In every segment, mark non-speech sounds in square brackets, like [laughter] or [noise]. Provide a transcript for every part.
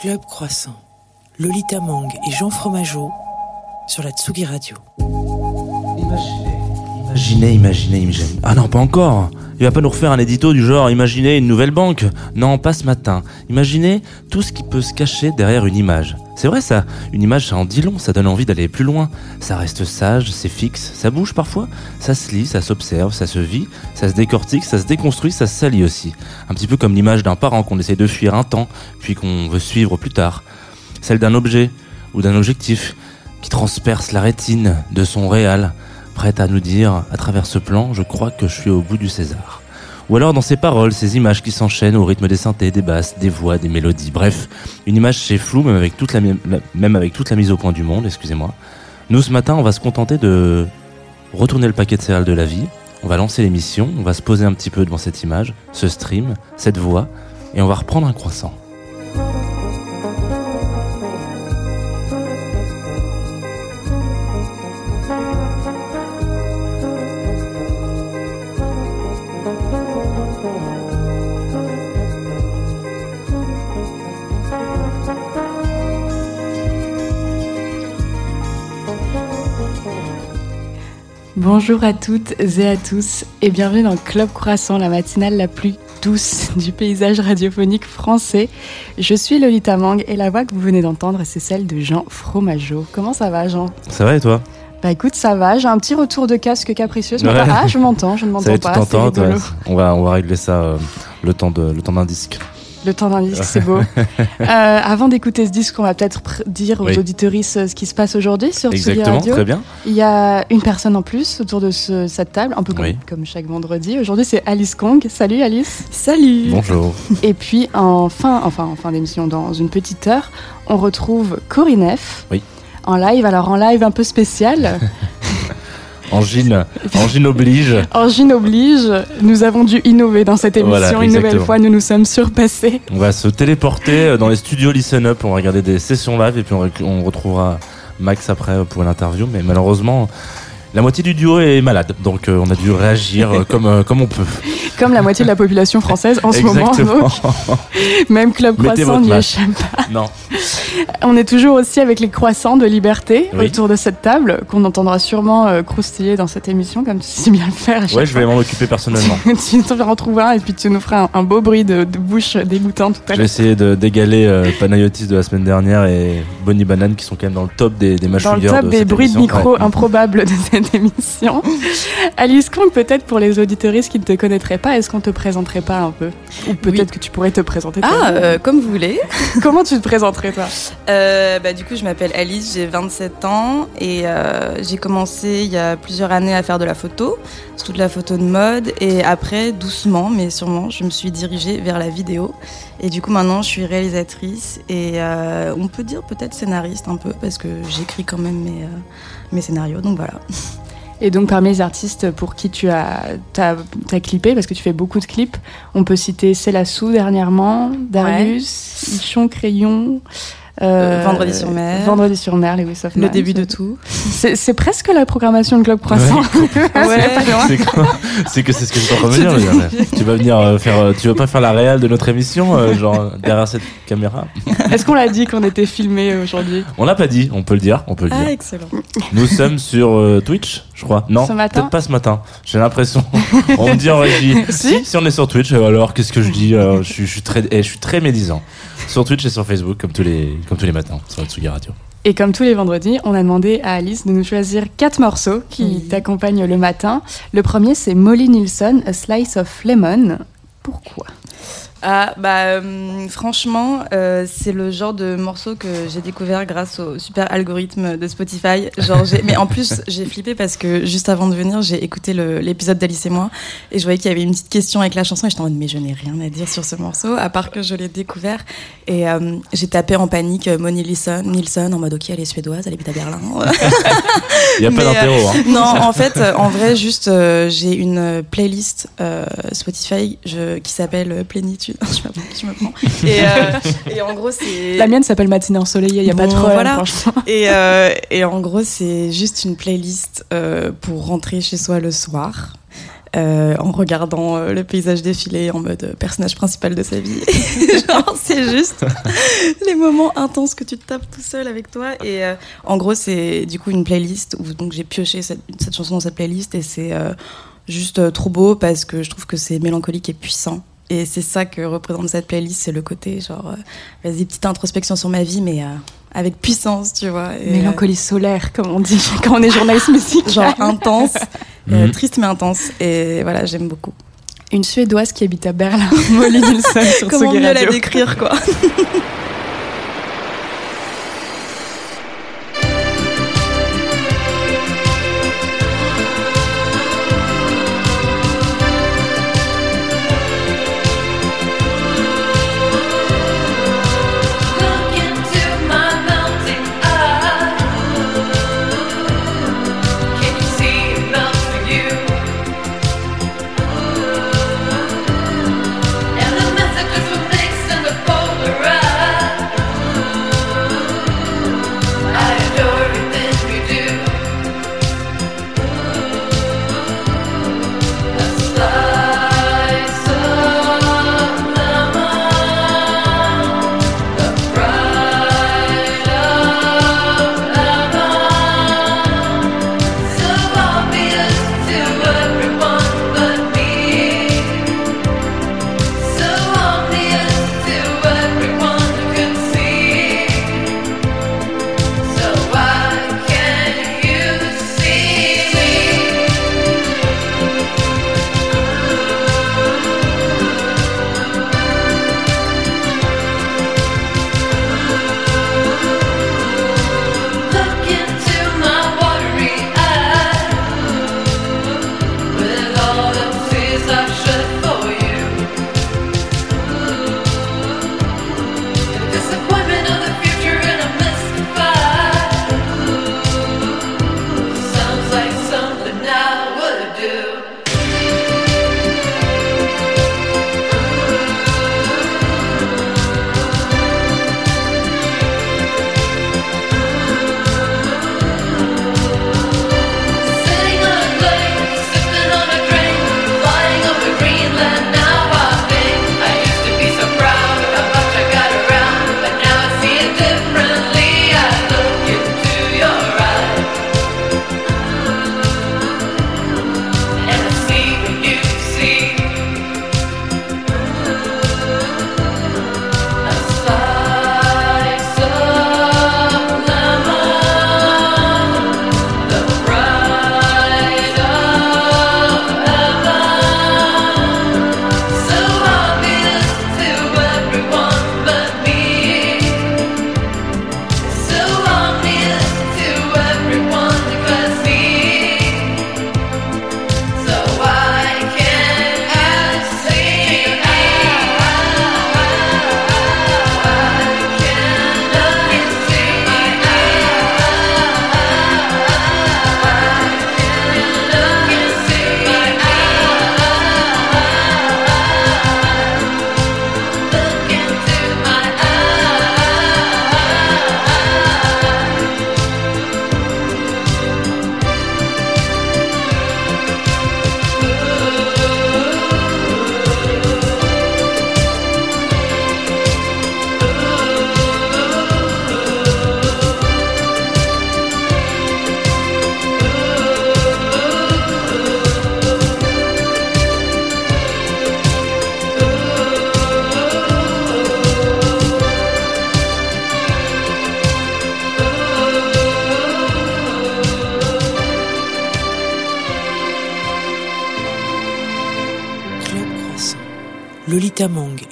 Club Croissant, Lolita Mang et Jean Fromageau sur la Tsugi Radio. Imaginez, imaginez, imaginez, imaginez. Ah non, pas encore. Il va pas nous refaire un édito du genre imaginez une nouvelle banque. Non, pas ce matin. Imaginez tout ce qui peut se cacher derrière une image. C'est vrai ça, une image ça en dit long, ça donne envie d'aller plus loin. Ça reste sage, c'est fixe, ça bouge parfois, ça se lit, ça s'observe, ça se vit, ça se décortique, ça se déconstruit, ça se salit aussi. Un petit peu comme l'image d'un parent qu'on essaie de fuir un temps, puis qu'on veut suivre plus tard. Celle d'un objet ou d'un objectif qui transperce la rétine de son réal, prête à nous dire, à travers ce plan, je crois que je suis au bout du César. Ou alors dans ces paroles, ces images qui s'enchaînent au rythme des synthés, des basses, des voix, des mélodies. Bref, une image c'est flou, même avec toute la, même avec toute la mise au point du monde, excusez-moi. Nous ce matin, on va se contenter de retourner le paquet de céréales de la vie. On va lancer l'émission, on va se poser un petit peu devant cette image, ce stream, cette voix, et on va reprendre un croissant. Bonjour à toutes et à tous et bienvenue dans Club Croissant, la matinale la plus douce du paysage radiophonique français. Je suis Lolita Mang et la voix que vous venez d'entendre, c'est celle de Jean Fromageau. Comment ça va Jean? Ça va et toi? Bah écoute, ça va, j'ai un petit retour de casque capricieuse. Mais ah, je m'entends, je ne [laughs] m'entends pas. on, va, on va régler ça euh, le temps d'un disque. Le temps d'un disque, c'est beau. [laughs] euh, avant d'écouter ce disque, on va peut-être dire aux oui. euh, ce qui se passe aujourd'hui sur Exactement, Radio. très bien. Il y a une personne en plus autour de ce, cette table, un peu comme, Oui. comme chaque vendredi. Aujourd'hui, c'est Alice Kong. Salut Alice. Salut Bonjour. Et puis en fin, enfin en fin d'émission, dans une petite heure, on retrouve Corinne F. Oui. En live, alors en live un peu spécial. [laughs] Angine, Angine oblige. Angine oblige, nous avons dû innover dans cette émission. Voilà, une nouvelle fois, nous nous sommes surpassés. On va se téléporter euh, dans les studios Listen Up, on va regarder des sessions live et puis on, on retrouvera Max après pour l'interview. Mais malheureusement, la moitié du duo est malade, donc euh, on a dû réagir euh, comme, euh, comme on peut. [laughs] Comme la moitié de la population française en ce moment. Donc. [laughs] Même Club Mettez Croissant n'y échappe pas. [laughs] non. On est toujours aussi avec les croissants de liberté Oui. autour de cette table, qu'on entendra sûrement croustiller dans cette émission, comme tu sais bien le faire. Ouais, je vais m'en occuper personnellement. tu t'en en trouver un et puis tu nous feras un, un beau bruit de, de bouche dégoûtant tout à Je vais l'heure. essayer d'égaler Panayotis de la semaine dernière et Bonnie Banane qui sont quand même dans le top des, des Dans le top de des bruits de micro Ouais. improbables de cette émission. Alice Kong, peut-être pour les auditeuristes qui ne te connaîtraient pas, est-ce qu'on te présenterait pas un peu? Ou peut-être Oui. que tu pourrais te présenter Ah, euh, comme vous voulez. [laughs] Comment tu te présenterais toi? Euh, bah, du coup, je m'appelle Alice, j'ai 27 ans et euh, j'ai commencé il y a plusieurs années à faire de la photo, surtout de la photo de mode. Et après, doucement, mais sûrement, je me suis dirigée vers la vidéo. Et du coup, maintenant, je suis réalisatrice et euh, on peut dire peut-être scénariste un peu parce que j'écris quand même mes, euh, mes scénarios. Donc voilà. Et donc parmi les artistes pour qui tu as, t'as, t'as clippé, parce que tu fais beaucoup de clips, on peut citer Célassou dernièrement, Darius, Ichon Crayon, euh, Vendredi sur mer. Vendredi sur mer, Lewis of Le début de tout. C'est, c'est presque la programmation de Club Croissant. Ouais. [laughs] C'est que c'est ce que je suis en train de me dire. je veux dire, Tu vas venir euh, faire, euh, tu vas pas faire la réal de notre émission, euh, genre derrière cette caméra Est-ce qu'on l'a dit qu'on était filmé aujourd'hui On l'a pas dit, on peut le dire, on peut le Ah, dire. excellent. Nous sommes sur euh, Twitch, je crois. Non, Ce matin peut-être pas ce matin. J'ai l'impression. [laughs] on me dit en régie. Si. si, on est sur Twitch, euh, alors qu'est-ce que je dis Euh, je, suis- je suis très, eh, je suis très médisant. Sur Twitch et sur Facebook, comme tous les, comme tous les matins, sur Tsugi Radio. Et comme tous les vendredis, on a demandé à Alice de nous choisir quatre morceaux qui Oui. t'accompagnent le matin. Le premier, c'est Molly Nielsen, A Slice of Lemon. Pourquoi? Ah bah euh, franchement euh, c'est le genre de morceau que j'ai découvert grâce au super algorithme de Spotify. Genre j'ai- mais en plus [laughs] j'ai flippé parce que juste avant de venir j'ai écouté l'épisode d'Alice et moi et je voyais qu'il y avait une petite question avec la chanson et j'étais en mode mais je n'ai rien à dire sur ce morceau à part que je l'ai découvert et euh, j'ai tapé en panique Moni Nielsen, Nielsen en mode ok elle est suédoise elle habite à Berlin. [laughs] Il y a pas Mais, d'interro. Hein. Non, en fait, en vrai, juste, euh, j'ai une playlist euh, Spotify je, qui s'appelle euh, Je, me, [laughs] je me prends. Et, euh, et en gros, c'est. La mienne s'appelle Matinée ensoleillée, il n'y a pas de problème, voilà. franchement. [laughs] Et, euh, et en gros, c'est juste une playlist euh, pour rentrer chez soi le soir. en regardant le paysage défiler en mode personnage principal de sa vie. [laughs] Genre, c'est juste les moments intenses que tu te tapes tout seul avec toi. Et en gros, c'est du coup une playlist où donc j'ai pioché cette, cette chanson dans cette playlist et c'est juste trop beau parce que je trouve que c'est mélancolique et puissant. Et c'est ça que représente cette playlist, c'est le côté genre, euh, vas-y, petite introspection sur ma vie, mais euh, avec puissance, tu vois. Et, euh, Mélancolie solaire, comme on dit [laughs] quand on est journaliste musical. genre intense, [laughs] euh, Mhm. triste mais intense. Et voilà, j'aime beaucoup. Une Suédoise qui habite à Berlin, [laughs] Molly Nielsen sur Comment mieux la décrire, quoi?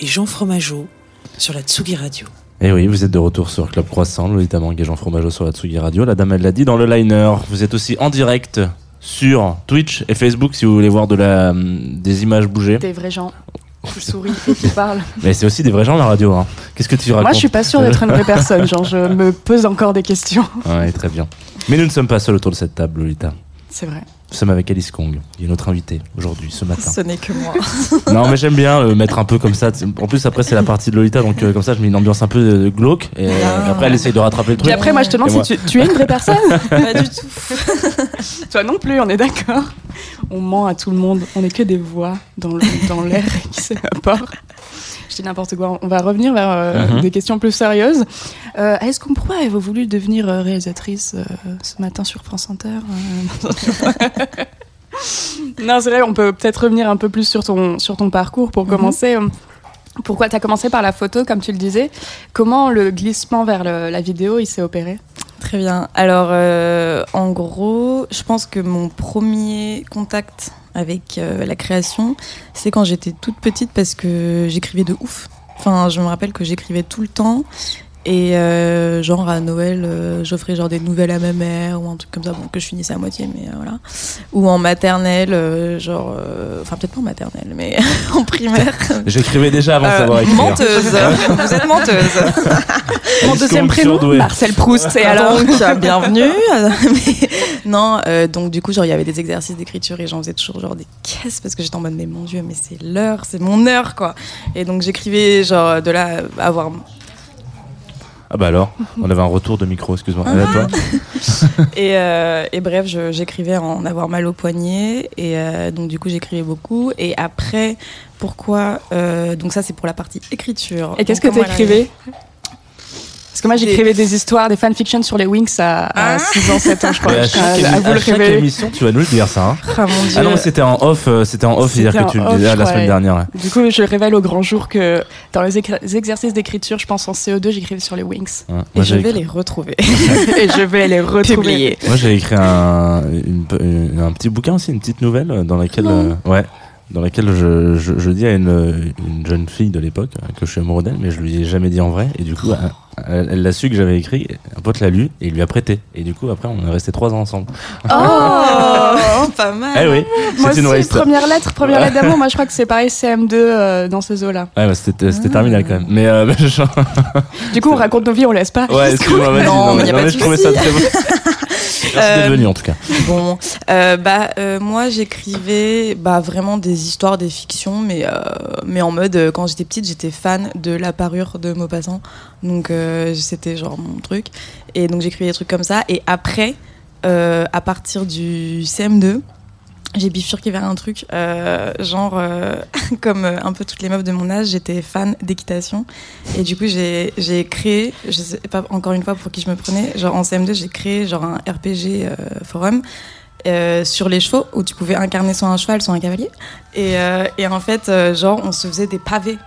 Jean Fromageau sur la Tsugi Radio. Et Eh oui, vous êtes de retour sur Club Croissant, Lolita Mang et Jean Fromageau sur la Tsugi Radio. La dame, elle l'a dit dans le liner. Vous êtes aussi en direct sur Twitch et Facebook si vous voulez voir de la, des images bouger. Des vrais gens qui sourient et qui parlent. [laughs] Mais c'est aussi des vrais gens la radio. Hein. Qu'est-ce que tu racontes Moi, je suis pas sûre d'être une vraie personne. Genre, je [laughs] me pose encore des questions. Ouais, très bien. Mais nous ne sommes pas seuls autour de cette table, Lolita. C'est vrai. Nous sommes avec Alice Kong, qui est notre invitée aujourd'hui, ce matin. Ce n'est que moi. [laughs] non, mais j'aime bien euh, mettre un peu comme ça. En plus, après, c'est la partie de Lolita, donc euh, comme ça, je mets une ambiance un peu euh, glauque. Et, Ah. après, elle essaye de rattraper le truc. Puis après, moi, je te demande Et si tu, tu es une vraie personne. [laughs] Pas du tout. [laughs] Toi non plus, on est d'accord. On ment à tout le monde. On n'est que des voix dans l'air qui s'évaporent. Je dis n'importe quoi. On va revenir vers euh, Mhm. des questions plus sérieuses. Euh, Est-ce qu'on pourquoi avez-vous voulu devenir réalisatrice euh, ce matin sur France Inter euh [laughs] Non, c'est vrai. On peut peut-être revenir un peu plus sur ton sur ton parcours pour Mhm. commencer. Pourquoi tu as commencé par la photo, comme tu le disais? Comment le glissement vers le- la vidéo il s'est opéré? Très bien. Alors, euh, en gros, je pense que mon premier contact avec euh, la création, c'est quand j'étais toute petite parce que j'écrivais de ouf. Enfin, je me rappelle que j'écrivais tout le temps. Et euh, genre à Noël, euh, j'offrais genre des nouvelles à ma mère ou un truc comme ça, bon, que je finissais à moitié, mais euh, voilà. Ou en maternelle, euh, genre, euh, enfin peut-être pas en maternelle, mais [laughs] en primaire. J'écrivais déjà avant de savoir écrire. menteuse, [laughs] vous êtes menteuse. Mon deuxième prénom. Marcel Proust. Et alors donc, [laughs] bienvenue. Mais non, euh, donc du coup, genre, il y avait des exercices d'écriture et j'en faisais toujours genre des caisses parce que j'étais en mode, mais mon Dieu, mais c'est l'heure, c'est mon heure, quoi. Et donc, j'écrivais, genre, de là à avoir. Ah bah alors, on avait un retour de micro, excuse-moi. Et [laughs] Et, euh, et bref, j'écrivais en avoir mal au poignet. Et euh, donc, du coup, j'écrivais beaucoup. Et après, pourquoi euh, Donc, ça, c'est pour la partie écriture. Et qu'est-ce que tu écrivais Parce que moi, j'écrivais des histoires, des fanfictions sur les Wings à, Ah. 6 ans, 7 ans, je crois. Mais à chaque, à, à vous à le chaque émission, tu vas nous le dire ça. hein. Ah, [laughs] mon Dieu. Ah non, mais c'était en off, euh, c'était en off hier que tu le disais la semaine dernière. ouais. Du coup, je révèle au grand jour que dans les exercices d'écriture, je pense en CO2, j'écrivais sur les Wings. Ouais. Et Moi, je vais écrit- les retrouver. [laughs] Et je vais les retrouver. Moi, j'ai écrit un, une- une- un petit bouquin aussi, une petite nouvelle euh, dans laquelle, euh, ouais, dans laquelle je, je, je dis à une, une jeune fille de l'époque euh, que je suis amoureux d'elle, mais je lui ai jamais dit en vrai. Et du coup, elle- l'a su que j'avais écrit. Un pote l'a lu et il lui a prêté. Et du coup, après, on est resté trois ans ensemble. Oh, [laughs] pas mal. Eh oui, Moi c'est une histoire. première lettre, première lettre d'amour, moi je crois que c'est pareil CM2 euh, dans ces eaux-là. Ouais, bah, c'était c'était Ah. terminal quand même. Mais euh, je- [laughs] Du coup, on raconte nos vies, on laisse pas. ouais, excuse-moi, vas-y. Non, mais je trouvais ça très beau. [laughs] Merci d'être Euh, venu en tout cas. Bon, euh, bah euh, moi j'écrivais bah vraiment des histoires, des fictions, mais mais en mode quand j'étais petite j'étais fan de la parure de Maupassant, donc c'était genre mon truc, et donc j'écrivais des trucs comme ça. Et après, à partir du CM2, j'ai bifurqué vers un truc euh, genre euh, [laughs] comme euh, un peu toutes les meufs de mon âge, j'étais fan d'équitation. Et du coup j'ai créé, je sais pas encore une fois pour qui je me prenais, genre en CM2 j'ai créé genre un RPG forum sur les chevaux où tu pouvais incarner soit un cheval soit un cavalier. Et, et en fait genre on se faisait des pavés.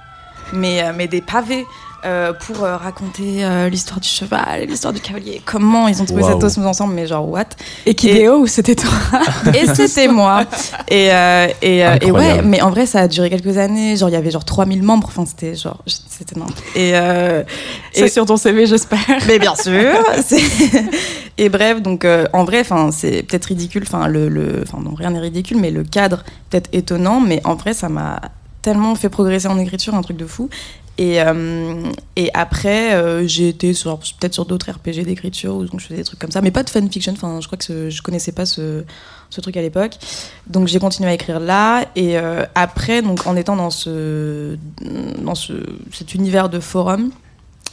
Mais mais des pavés euh, pour euh, raconter euh, l'histoire du cheval, l'histoire du cavalier, comment ils ont trouvé Waouh. cette osmose ensemble, mais genre what? Et Kideo, ou c'était toi [laughs] et c'était moi. Et, euh, et, euh, et ouais, mais en vrai, ça a duré quelques années. Genre, il y avait genre 3000 membres. Enfin, c'était genre, c'était énorme. Et, euh, C'est sur ton CV, j'espère. mais bien sûr. [laughs] et bref, donc euh, en vrai, enfin, c'est peut-être ridicule. Enfin, le, le, enfin, non, rien n'est ridicule, mais le cadre peut-être étonnant. Mais en vrai, ça m'a tellement fait progresser en écriture, un truc de fou. Et, euh, et après, euh, j'ai été peut-être sur d'autres RPG d'écriture où donc je faisais des trucs comme ça, mais pas de fanfiction. Enfin, je crois que ce- je connaissais pas ce, ce truc à l'époque. Donc j'ai continué à écrire là. Et euh, après, donc en étant dans ce, dans ce, cet univers de forum,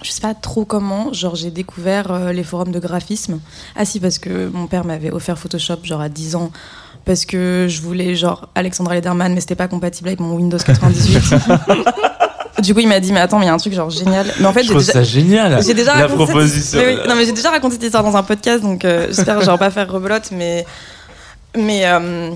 je sais pas trop comment, genre j'ai découvert les forums de graphisme. Ah si, parce que mon père m'avait offert Photoshop genre à 10 ans. Parce que je voulais genre Alexandra Lederman, mais c'était pas compatible avec mon Windows 98. [laughs] du coup, il m'a dit, mais attends, mais il y a un truc genre génial. Mais en fait, Je j'ai trouve déjà, ça génial. j'ai déjà la cette- proposition. Mais oui, non, mais j'ai déjà raconté cette histoire dans un podcast, donc euh, j'espère genre pas faire rebelote, mais mais euh,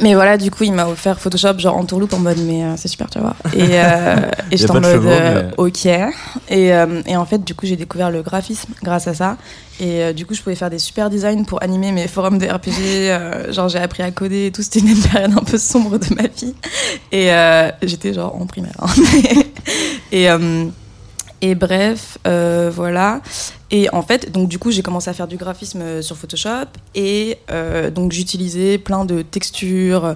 mais voilà, du coup, il m'a offert Photoshop genre en tourloupe en mode, mais euh, c'est super, tu vois. Et, euh, [laughs] et j'étais en de mode, chevaux, euh, mais- ok. Et, euh, et en fait, du coup, j'ai découvert le graphisme grâce à ça. Et du coup, je pouvais faire des super designs pour animer mes forums de RPG. genre, j'ai appris à coder et tout. C'était une période un peu sombre de ma vie. Et j'étais genre en primaire. hein. [laughs] et, et bref, euh, voilà. Et en fait, donc du coup, j'ai commencé à faire du graphisme euh, sur Photoshop. Et euh, donc, j'utilisais plein de textures, euh,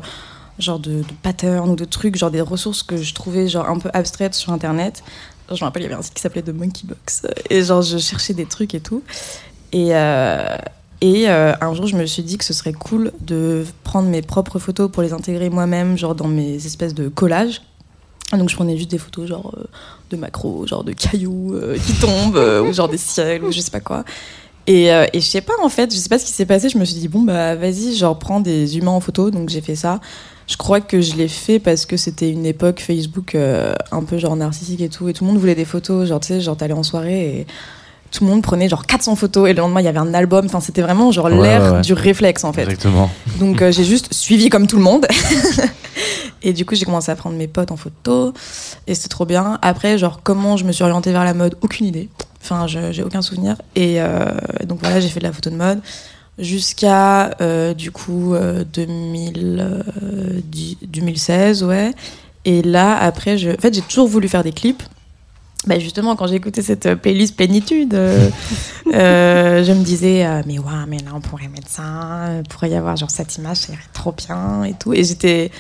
genre de, patterns ou de trucs, genre des ressources que je trouvais genre un peu abstraites sur Internet. Genre, je me rappelle, il y avait un site qui s'appelait The Monkey Box. [laughs] Et genre, je cherchais des trucs et tout. Et, Et un jour, je me suis dit que ce serait cool de prendre mes propres photos pour les intégrer moi-même, genre dans mes espèces de collages. Donc je prenais juste des photos genre euh, de macros, genre de cailloux euh, qui tombent, euh, ou genre des ciels, ou je sais pas quoi. Et, et je sais pas en fait, je sais pas ce qui s'est passé, je me suis dit bon bah vas-y, genre prends des humains en photo, donc j'ai fait ça. Je crois que je l'ai fait parce que c'était une époque Facebook un peu genre narcissique et tout, et tout le monde voulait des photos, genre tu sais, genre t'allais en soirée et tout le monde prenait genre 400 photos et le lendemain il y avait un album, enfin c'était vraiment genre Ouais, l'ère ouais. du réflexe en fait. Exactement. Donc euh, j'ai juste suivi comme tout le monde. [laughs] et du coup, j'ai commencé à prendre mes potes en photo. Et c'était trop bien. Après, genre, comment je me suis orientée vers la mode? Aucune idée. Enfin, j'ai aucun souvenir. Et euh, donc voilà, j'ai fait de la photo de mode. Jusqu'à, euh, du coup, euh, 2000, euh, 2016, ouais. Et là, après, je... en fait, j'ai toujours voulu faire des clips. Bah justement, quand écouté cette playlist Plénitude, euh, [laughs] euh, je me disais, euh, mais ouais, mais là, on pourrait mettre ça, euh, pourrait y avoir genre cette image, ça irait trop bien et tout. Et j'étais.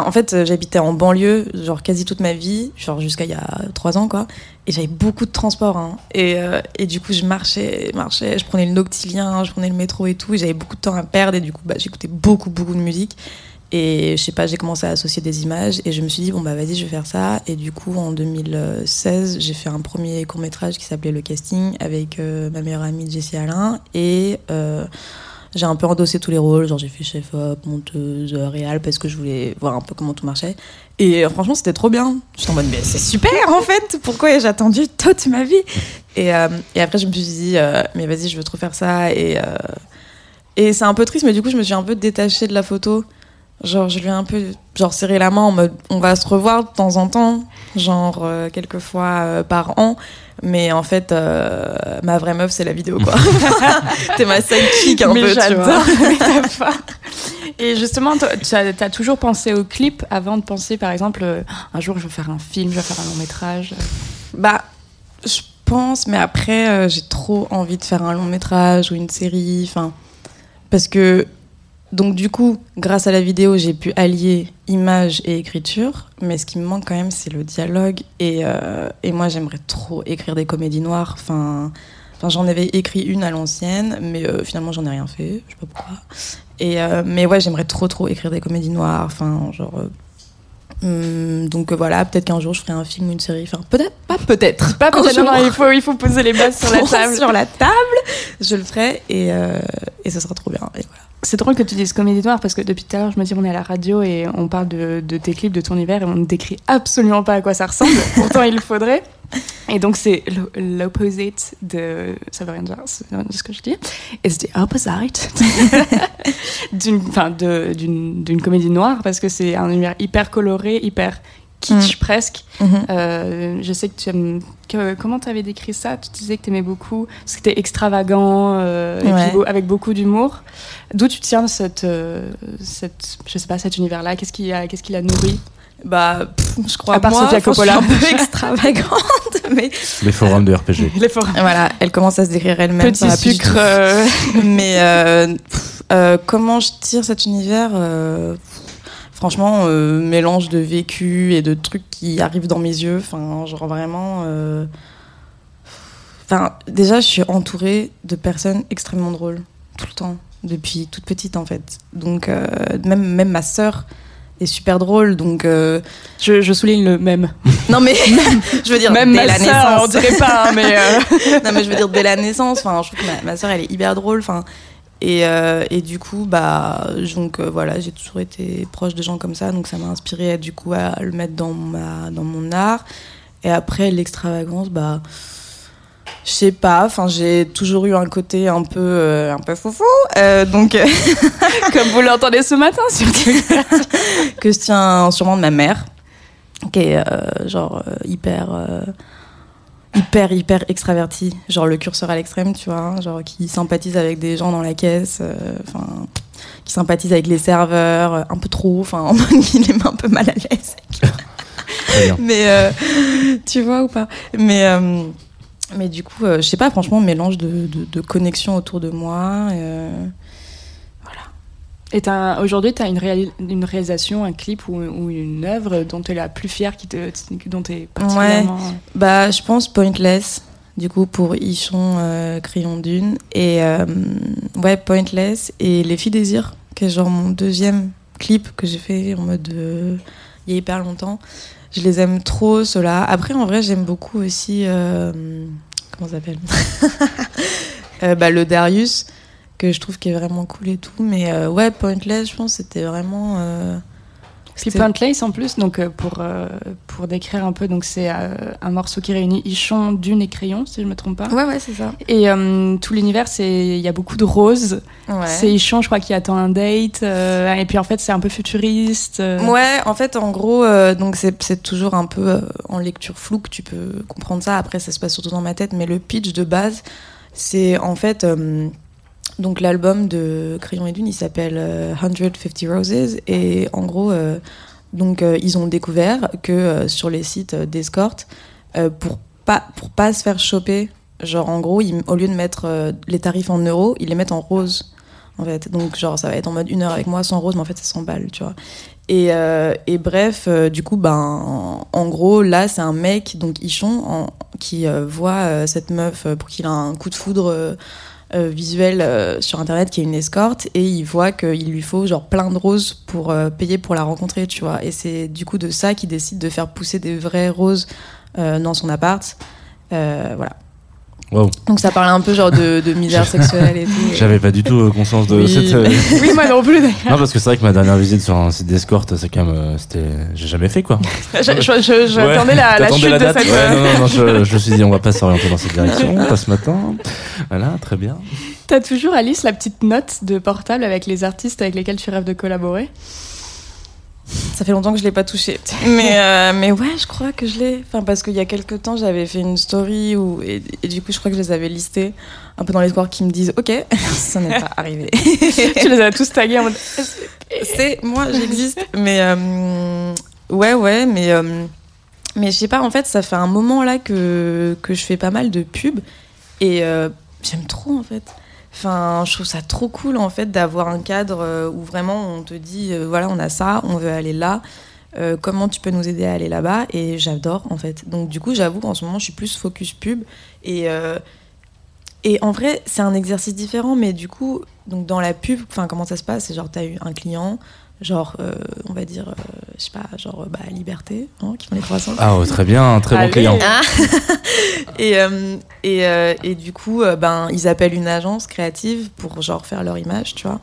En fait, euh, j'habitais en banlieue, genre quasi toute ma vie, genre jusqu'à il y a trois ans, quoi. Et j'avais beaucoup de transport. hein. Et, euh, et du coup, je marchais, marchais, je prenais le noctilien, je prenais le métro et tout. Et j'avais beaucoup de temps à perdre. Et du coup, bah, j'écoutais beaucoup, beaucoup de musique. Et je sais pas, j'ai commencé à associer des images et je me suis dit, bon bah vas-y, je vais faire ça. Et du coup, en 2016, j'ai fait un premier court métrage qui s'appelait Le Casting avec euh, ma meilleure amie Jessie Alain. Et j'ai un peu endossé tous les rôles, genre j'ai fait chef-op, monteuse, euh, réal, parce que je voulais voir un peu comment tout marchait. Et euh, franchement, c'était trop bien. J'étais en mode, mais c'est super en fait, pourquoi ai-je attendu toute ma vie? Et, euh, et après, je me suis dit, mais vas-y, je veux trop faire ça. Et, c'est un peu triste, mais du coup, je me suis un peu détachée de la photo. Genre, je lui ai un peu genre, serré la main en mode, on va se revoir de temps en temps, genre quelques fois par an. Mais en fait, euh, ma vraie meuf, c'est la vidéo, quoi. [laughs] T'es ma sidekick un Mais peu, tu vois. [laughs] Et justement, tu as, toujours pensé au clip avant de penser, par exemple, euh, un jour je veux faire un film, je vais faire un long métrage? Bah, je pense, mais après, euh, j'ai trop envie de faire un long métrage ou une série. Enfin, parce que, donc, du coup, grâce à la vidéo, j'ai pu allier image et écriture. Mais ce qui me manque quand même, c'est le dialogue. Et, euh, et moi, j'aimerais trop écrire des comédies noires. Enfin. Enfin, j'en avais écrit une à l'ancienne, mais euh, finalement j'en ai rien fait, je sais pas pourquoi. Et euh, mais ouais, j'aimerais trop trop écrire des comédies noires, enfin genre. hum, donc voilà, peut-être qu'un jour je ferai un film ou une série. Enfin, peut-être, pas peut-être. Pas peut-être, non, il faut, il faut poser les bases sur la [laughs] table. sur la table, je le ferai et, et ce sera trop bien. Et voilà. C'est drôle que tu dises comédie noire parce que depuis tout à l'heure, je me dis, on est à la radio et on parle de, de tes clips, de ton univers et on ne décrit absolument pas à quoi ça ressemble. [laughs] Pourtant, il le faudrait. Et donc, c'est l'o- l'opposite de. Ça veut rien dire, c'est ce que je dis. It's the opposite [laughs] d'une comédie noire parce que c'est un univers hyper coloré, hyper kitsch presque. Euh, je sais que tu aimes. Que, comment tu avais décrit ça? Tu disais que tu aimais beaucoup. C'était extravagant, euh, et puis avec beaucoup d'humour. D'où tu tiens cette, euh, cette, je sais pas, cet univers-là? Qu'est-ce qui a, qu'est-ce qui l'a nourri? Bah, pff, je crois À part moi, Sofia Coppola. Un peu [laughs] extravagante, mais Les forums de RPG. [laughs] Les forums. voilà, elle commence à se décrire elle-même. Petit du sucre. euh, mais euh, pff, euh, comment je tire cet univers euh, pff, Franchement, euh, mélange de vécu et de trucs qui arrivent dans mes yeux. Enfin, genre vraiment. euh, Enfin, déjà, je suis entourée de personnes extrêmement drôles tout le temps, depuis toute petite en fait. Donc, euh, même même ma sœur est super drôle. Donc, je, je souligne le même. non mais [laughs] [laughs] je veux dire Même dès ma la sœur, on naissance. dirait pas, hein, mais. [laughs] non mais je veux dire dès la naissance enfin je trouve que ma, ma soeur elle est hyper drôle enfin et, euh, et du coup bah donc euh, voilà j'ai toujours été proche de gens comme ça donc ça m'a inspiré du coup à le mettre dans ma dans mon art et après l'extravagance bah je sais pas enfin j'ai toujours eu un côté un peu euh, un peu foufou donc [laughs] Comme vous l'entendez ce matin, surtout. que je tiens sûrement de ma mère, qui est genre hyper, hyper, hyper extravertie, genre le curseur à l'extrême, tu vois, hein, genre qui sympathise avec des gens dans la caisse, euh, enfin, qui sympathise avec les serveurs, euh, un peu trop, enfin, en [laughs] mode qu'il est un peu mal à l'aise. Mais euh, tu vois ou pas Mais mais du coup, je sais pas, franchement, mélange de, de, de connexions autour de moi. Et aujourd'hui, tu as une, réali- une réalisation, un clip ou, une œuvre dont tu es la plus fière, qui te, dont tu es particulièrement. Bah, je pense Pointless du coup pour Ichon, euh, Crayon Dune et euh, ouais Pointless et Les Filles Désir, qui est genre mon deuxième clip que j'ai fait en mode euh, il y a hyper longtemps. Je les aime trop ceux-là. Après en vrai j'aime beaucoup aussi euh, comment ça s'appelle? [laughs] Bah, le Darius que je trouve qui est vraiment cool et tout. Mais euh, ouais Pointless je pense c'était vraiment euh, Pointless en plus, donc euh, pour, euh, pour décrire un peu, donc c'est un morceau qui réunit Ichon, Dune et Crayon, si je me trompe pas. Ouais ouais c'est ça. Et tout l'univers, c'est il y a beaucoup de roses. Ouais. C'est Ichon, je crois, qui attend un date. et puis en fait, c'est un peu futuriste. Ouais, en fait, en gros, donc c'est toujours un peu en lecture floue que tu peux comprendre ça. Après, ça se passe surtout dans ma tête, mais le pitch de base, c'est en fait. Euh, donc l'album de Crayon et Dune, il s'appelle euh, 150 Roses et en gros, euh, donc euh, ils ont découvert que euh, sur les sites euh, d'escorte, euh, pour pas pour pas se faire choper, genre en gros, au lieu de mettre euh, les tarifs en euros, ils les mettent en rose. En fait, donc genre ça va être en mode une heure avec moi sans rose, mais en fait c'est 100 balles, tu vois. Et, euh, et bref, euh, du coup, ben, en, gros, là, c'est un mec, donc Ichon, qui euh, voit euh, cette meuf euh, pour qu'il a un coup de foudre euh, visuel euh, sur Internet, qui est une escorte, et il voit qu'il lui faut genre plein de roses pour euh, payer pour la rencontrer, tu vois. Et c'est du coup de ça qu'il décide de faire pousser des vraies roses dans son appart. Voilà. Wow. Donc ça parle un peu genre de, de misère sexuelle et tout. J'avais pas du tout euh, conscience de Oui. cette. euh, [laughs] Oui, moi non plus. d'ailleurs. Non, parce que c'est vrai que ma dernière visite sur un site d'escorte, c'est quand même. euh, C'était. J'ai jamais fait quoi. [laughs] Je- je- je- J'attendais Ouais. la, chute la de cette. Ouais, non, non, non, je, [laughs] je me suis dit, on va pas s'orienter dans cette direction, pas ce matin. Voilà, très bien. T'as toujours, Alice, la petite note de portable avec les artistes avec lesquels tu rêves de collaborer? Ça fait longtemps que je l'ai pas touché. [laughs] Mais, euh, mais ouais, je crois que je l'ai. Enfin, parce qu'il y a quelques temps, j'avais fait une story où, et, et du coup, je crois que je les avais listés un peu dans l'espoir qu'ils me disent Ok, [laughs] ça n'est pas arrivé. [laughs] Tu les as tous tagués en mode. C'est moi, j'existe. Mais euh, ouais, ouais, mais, euh, mais je sais pas, en fait, ça fait un moment là que, que je fais pas mal de pubs et euh, j'aime trop en fait. Enfin, je trouve ça trop cool en fait d'avoir un cadre euh, où vraiment on te dit euh, voilà, on a ça, on veut aller là. euh, comment tu peux nous aider à aller là-bas Et j'adore en fait. Donc du coup, j'avoue qu'en ce moment, je suis plus focus pub et et en vrai, c'est un exercice différent, mais du coup, donc dans la pub, enfin comment ça se passe? C'est genre t'as eu un client, genre euh, on va dire, euh, je sais pas, genre bah Liberté, hein, qui font les croissants. Ah, oh, très bien, très bon Allez. client. Ah. [laughs] et, euh, et, euh, et du coup, euh, ben, ils appellent une agence créative pour genre faire leur image, tu vois.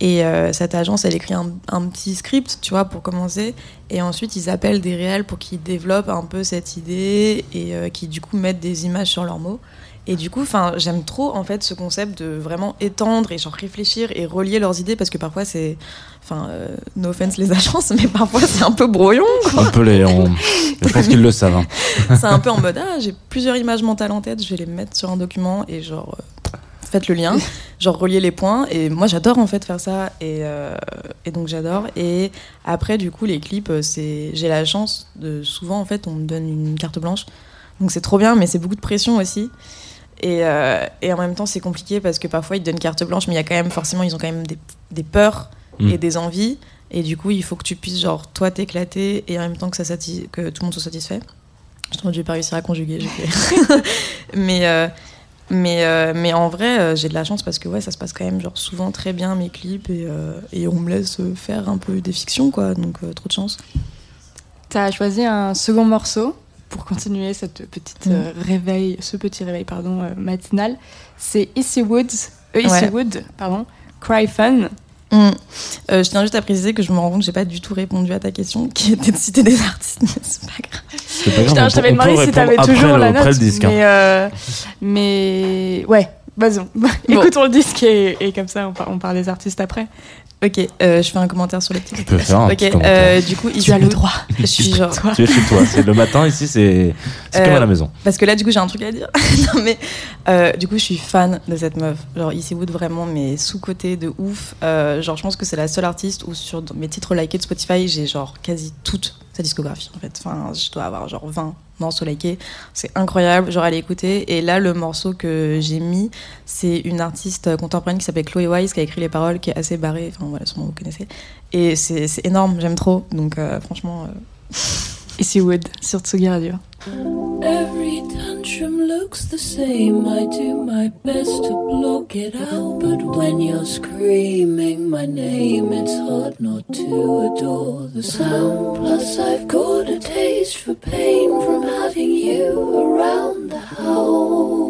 Et euh, cette agence, elle écrit un, un petit script, tu vois, pour commencer. Et ensuite, ils appellent des réels pour qu'ils développent un peu cette idée et euh, qui, du coup, mettent des images sur leurs mots. Et du coup, enfin, j'aime trop en fait ce concept de vraiment étendre et genre réfléchir et relier leurs idées parce que parfois c'est, enfin, euh, no offense les agences, mais parfois c'est un peu brouillon. On peut les. on- Je pense qu'ils le savent. hein. [laughs] C'est un peu en mode ah j'ai plusieurs images mentales en tête, je vais les mettre sur un document et genre euh, faites le lien, [laughs] genre relier les points et moi j'adore en fait faire ça et, euh, et donc j'adore et après du coup les clips euh, c'est j'ai la chance de souvent en fait on me donne une carte blanche donc c'est trop bien mais c'est beaucoup de pression aussi et, euh, et en même temps c'est compliqué parce que parfois ils te donnent carte blanche mais il y a quand même forcément ils ont quand même des, des peurs Mm. et des envies et du coup il faut que tu puisses genre toi t'éclater et en même temps que ça satis- que tout le monde soit satisfait je trouve que j'ai pas réussi à conjuguer. j'ai fait. [laughs] mais, euh, mais, euh, mais en vrai, euh, j'ai de la chance parce que ouais, ça se passe quand même genre souvent très bien mes clips et, euh, et on me laisse faire un peu des fictions quoi. Donc euh, trop de chance. T'as choisi un second morceau pour continuer cette petite Mm. euh, réveil, ce petit réveil pardon euh, matinal. C'est Issy Woods, euh, Issy Ouais. Wood, pardon, Cry Fun. Euh, je tiens juste à préciser que je me rends compte que j'ai pas du tout répondu à ta question qui était de citer des artistes, mais c'est pas grave. C'est pas grave, Putain, on je t'avais demandé si t'avais toujours le- la note, disque. hein. mais euh, mais ouais, vas-y. Écoutons le disque et, et comme ça on parle des artistes après. Ok, euh, je fais un commentaire sur les petits. Tu peux faire un Ok, petit commentaire. euh, du coup, Tu as le droit. [laughs] Je suis genre. Toi. Tu es chez toi. C'est le matin ici, c'est c'est comme Euh, à la maison. Parce que là, du coup, j'ai un truc à dire. [laughs] non, mais euh, du coup, je suis fan de cette meuf. Genre, Issy Wood, vraiment, mais sous-côté de ouf. Euh, genre, je pense que c'est la seule artiste où sur mes titres likés de Spotify, j'ai genre quasi toute sa discographie, en fait. Enfin, je dois avoir genre 20 morceaux likés. C'est incroyable. Genre, allez écouter. Et là, le morceau que j'ai mis, c'est une artiste contemporaine qui s'appelle Chloé Wise qui a écrit les paroles, qui est assez barrée. Enfin, voilà, sûrement vous connaissez. Et c'est c'est énorme, j'aime trop. Donc, euh, franchement. euh, [laughs] Ici Wood sur Tsugi Radio. Every tantrum looks the same. I do my best to block it out. But when you're screaming my name, it's hard not to adore the sound. Plus, I've got a taste for pain from having you around the house.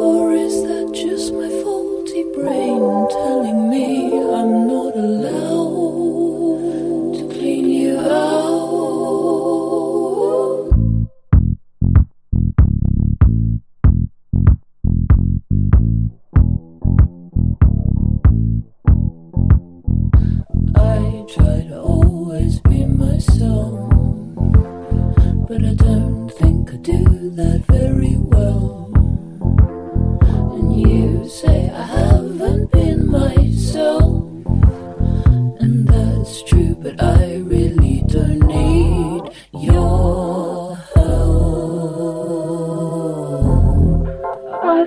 Or is that just my faulty brain telling me I'm not allowed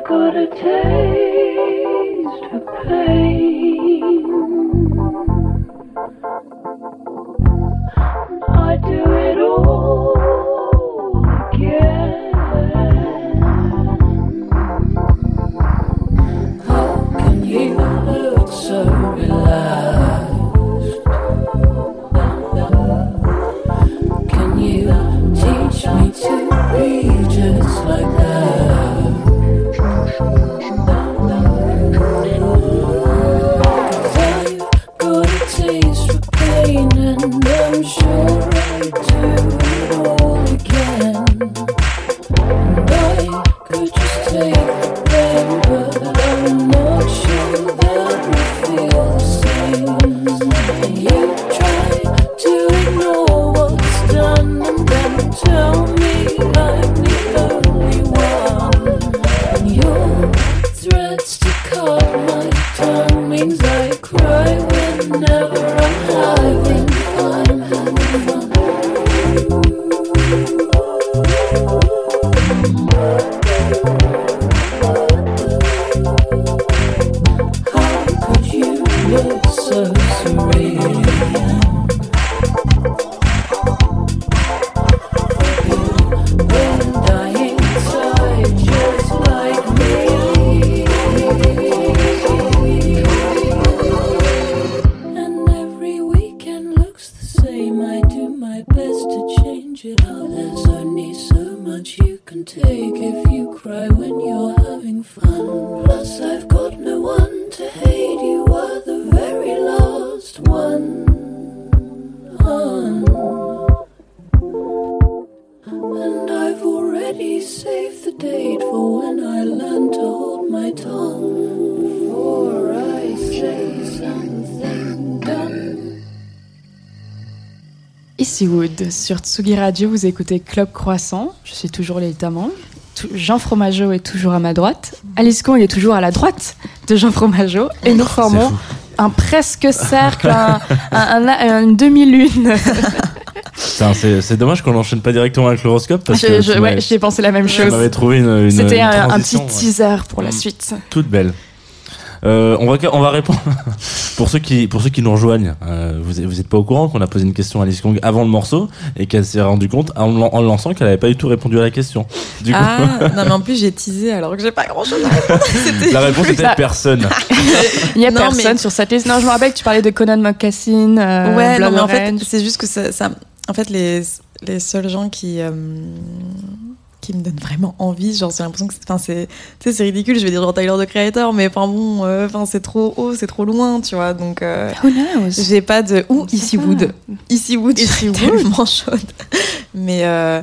got a taste for pain. Sur Tsugi Radio, vous écoutez Club Croissant. Je suis toujours l'étamant. Jean Fromageau est toujours à ma droite. Alice Con, il est toujours à la droite de Jean Fromageau. Et nous formons un presque cercle, un- un- un- une demi-lune. C'est dommage qu'on n'enchaîne pas directement avec l'horoscope parce Je- que ouais, J'ai pensé la même chose. C'était un, petit ouais, teaser pour la Mm. suite. toute belle. Euh, on va on va répondre [laughs] pour ceux qui pour ceux qui nous rejoignent. euh, vous vous êtes pas au courant qu'on a posé une question à Alice Kong avant le morceau et qu'elle s'est rendue compte en, en le lançant qu'elle avait pas du tout répondu à la question. Du coup, Ah, [laughs] non, mais en plus, j'ai teasé alors que j'ai pas grand chose à répondre. [laughs] La réponse était personne. Il n'y a Non, personne mais- sur cette liste. Non, je me rappelle que tu parlais de Conan Mocassin, euh, ouais, non, mais en fait, c'est juste que ça, ça- En fait, les, les seuls gens qui. euh, qui me donnent vraiment envie, genre j'ai l'impression que c'est, c'est, ridicule, je vais dire genre Tyler the Creator, mais enfin bon, euh, enfin c'est trop haut, c'est trop loin, tu vois, donc euh, Who knows? j'ai pas de ou Ici. Wood, Ici Wood, [laughs] suis Wood. tellement chaude, mais euh,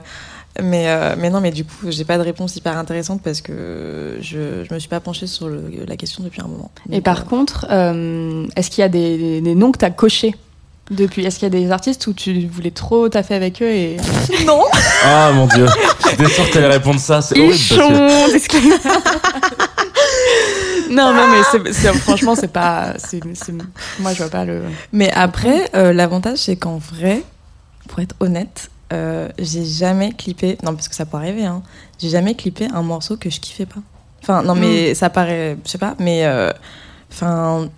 mais euh, mais non, mais du coup j'ai pas de réponse hyper intéressante parce que je je me suis pas penchée sur le- la question depuis un moment. Et Donc, par euh, contre, est-ce qu'il y a des, des- des noms que tu as cochés? Depuis Est-ce qu'il y a des artistes où tu voulais trop taffer avec eux et. [laughs] non, Ah mon dieu, j'étais sûr que t'allais répondre ça. C'est horrible parce que [laughs] Non, non, mais c'est- c'est- franchement, c'est pas. c'est- c'est- Moi, je vois pas le. Mais après, euh, l'avantage, c'est qu'en vrai, pour être honnête, euh, j'ai jamais clippé. Non, parce que ça peut arriver, hein. J'ai jamais clippé un morceau que je kiffais pas. Enfin, non, mais ça paraît. Je sais pas, mais. euh, Enfin.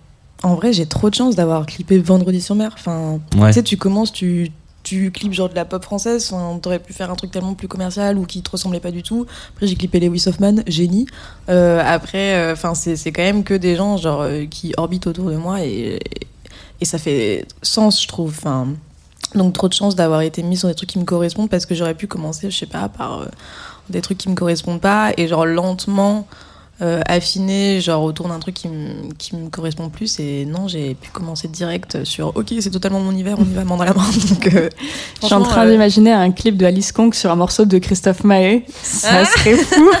En vrai, j'ai trop de chance d'avoir clippé Vendredi sur mer. Enfin, Ouais. tu sais, tu commences, tu, tu clips genre de la pop française. Enfin, T'aurais pu faire un truc tellement plus commercial ou qui te ressemblait pas du tout. Après, j'ai clippé Lewis Hoffman, génie. Euh, après, euh, enfin, c'est c'est quand même que des gens genre euh, qui orbitent autour de moi et, et ça fait sens, je trouve. Enfin, donc trop de chance d'avoir été mis sur des trucs qui me correspondent parce que j'aurais pu commencer, je sais pas, par des trucs qui me correspondent pas et genre lentement euh, affiner genre autour d'un truc qui me qui me correspond plus et non j'ai pu commencer direct sur ok c'est totalement mon univers on y va main dans la [laughs] main donc euh, Je suis en train euh, d'imaginer un clip de Alice Kong sur un morceau de Christophe Maé. Ça Ah. serait fou. [laughs]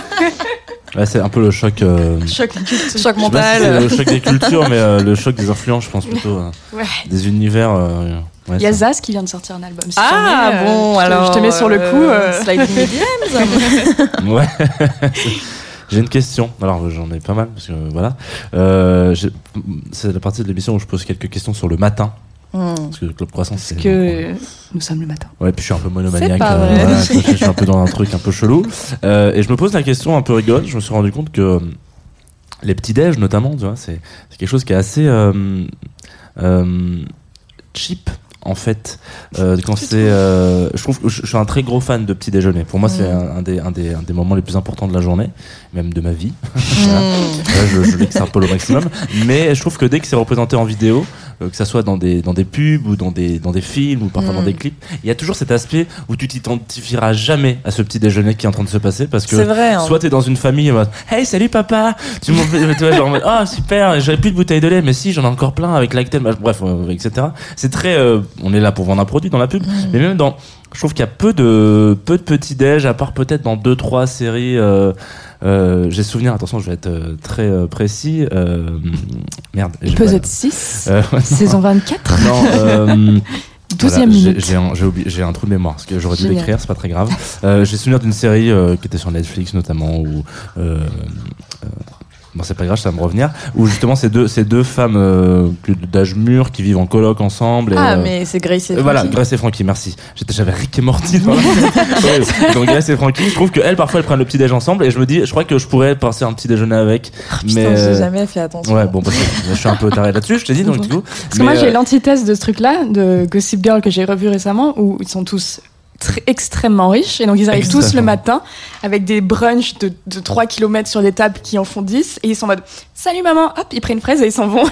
Ouais, c'est un peu le choc. euh, Choc choc si mental c'est le choc des cultures, mais euh, le choc des influences, je pense plutôt. euh, Ouais. Des univers. euh, ouais, Il y a Zaz qui vient de sortir un album. Si ah bon alors Je te mets sur le coup. euh, the DMs. [laughs] Ouais. J'ai une question. Alors j'en ai pas mal parce que voilà. Euh, c'est la partie de l'émission où je pose quelques questions sur le matin Hmm. parce que le club croissant c'est. que euh, nous sommes le matin. Ouais, puis je suis un peu monomaniaque. Euh, voilà, je, suis un peu dans un [laughs] truc un peu chelou. Euh, et je me pose la question un peu rigolote. Je me suis rendu compte que les petits déj notamment, tu vois, c'est quelque chose qui est assez cheap en fait. Euh, quand c'est, euh, je trouve, je, je suis un très gros fan de petit déjeuner. Pour moi, c'est Mm. un, un des, un, des, un des moments les plus importants de la journée, même de ma vie. [laughs] Hmm. Là, je, je l'extrapole au maximum. Mais je trouve que dès que c'est représenté en vidéo, euh, que ça soit dans des, dans des pubs ou dans des, dans des films ou parfois dans Mm. des clips, il y a toujours cet aspect où tu t'identifieras jamais à ce petit déjeuner qui est en train de se passer parce que c'est vrai hein. Soit t'es dans une famille mode Hey salut papa Tu m'en fais tu vois, genre Ah super j'avais plus de bouteilles de lait mais si j'en ai encore plein avec Lactel bref euh, etc C'est très euh, on est là pour vendre un produit dans la pub mais même dans je trouve qu'il y a peu de peu de petits déj à part peut-être dans deux trois séries euh, euh, j'ai souvenir attention je vais être euh, très précis merde Puzzle 6, Euh, [laughs] saison 24, non euh, [laughs] 12e voilà, j'ai- minute. J'ai un, trou de mémoire, parce que j'aurais dû l'écrire, c'est pas très grave. J'ai souvenir d'une série qui était sur Netflix notamment, où. Bon, c'est pas grave, ça va me revenir. Où justement, ces deux, ces deux femmes euh, plus d'âge mûr qui vivent en coloc ensemble. Et, ah euh, mais c'est Grace et euh, voilà, Frankie. Grace et Frankie, merci. J'étais, j'avais Rick et Morty dans la [laughs] Ouais, [laughs] Donc Grace et Frankie, je trouve qu'elles, parfois, elles prennent le petit déj ensemble et je me dis, je crois que je pourrais passer un petit déjeuner avec. Putain, mais. j'ai euh, jamais fait attention Ouais, bon, parce que je suis un peu taré là-dessus, je t'ai dit, donc du coup. Parce que moi, j'ai l'antithèse de ce truc-là, de Gossip Girl que j'ai revu récemment, où ils sont tous très- extrêmement riches. Et donc, ils arrivent tous le matin avec des brunchs de, de 3 km sur des tables qui en font 10. Et ils sont en mode Salut maman Hop, ils prennent une fraise et ils s'en vont.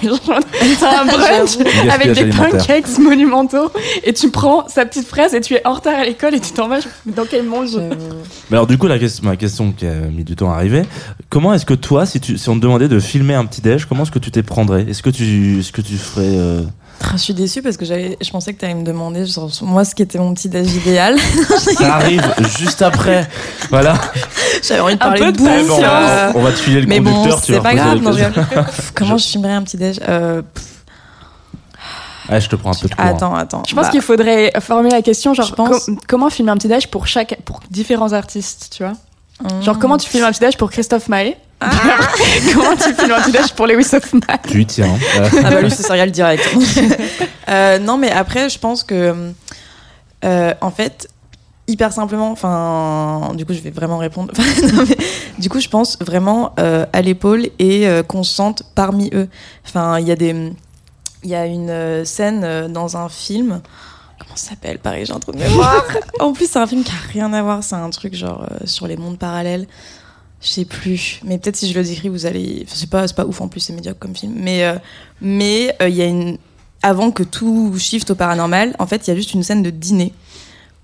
T'as un [laughs] brunch avec des pancakes monumentaux. Et tu prends sa petite fraise et tu es en retard à l'école et tu t'en vas. Mais Dans quel monde je-. Mais alors du coup, la question, ma question qui a mis du temps à arriver, comment est-ce que toi, si, tu, si on te demandait de filmer un petit déj, comment est-ce que tu t'y prendrais? Est-ce que tu, est-ce que tu ferais euh, Je suis déçue parce que je pensais que tu allais me demander genre, moi ce qui était mon petit déj idéal. [laughs] Ça arrive juste après. Voilà. J'avais envie de Un parler peu de de bouffe. patience. on, euh, va, on va te filer le Mais bon, tu c'est pas grave. non, je [laughs] Comment je filmerais un petit déj euh, Ah, je te prends un peu de cours. hein. Attends, attends. Je pense Bah, qu'il faudrait formuler la question genre Je pense- com- comment filmer un petit déj pour chaque pour différents artistes, tu vois? Hum. Genre comment tu filmes un petit déj pour Christophe Maé [laughs] Comment tu filmes un petit déj pour Lewis Hoffman Tu y tiens. Euh, Ah bah lui c'est serial direct. [laughs] Euh, non mais après je pense que euh, en fait hyper simplement enfin du coup je vais vraiment répondre [laughs] Non, mais, du coup je pense vraiment euh, à l'épaule et euh, qu'on se sente parmi eux enfin il y a des il y a une scène dans un film comment ça s'appelle pareil j'ai un trou de mémoire [laughs] en plus c'est un film qui a rien à voir c'est un truc genre euh, sur les mondes parallèles je sais plus, mais peut-être si je le décris, vous allez. Enfin, c'est pas, pas ouf en plus, c'est médiocre comme film. Mais euh, mais euh, il y a une. Avant que tout shift au paranormal, en fait, il y a juste une scène de dîner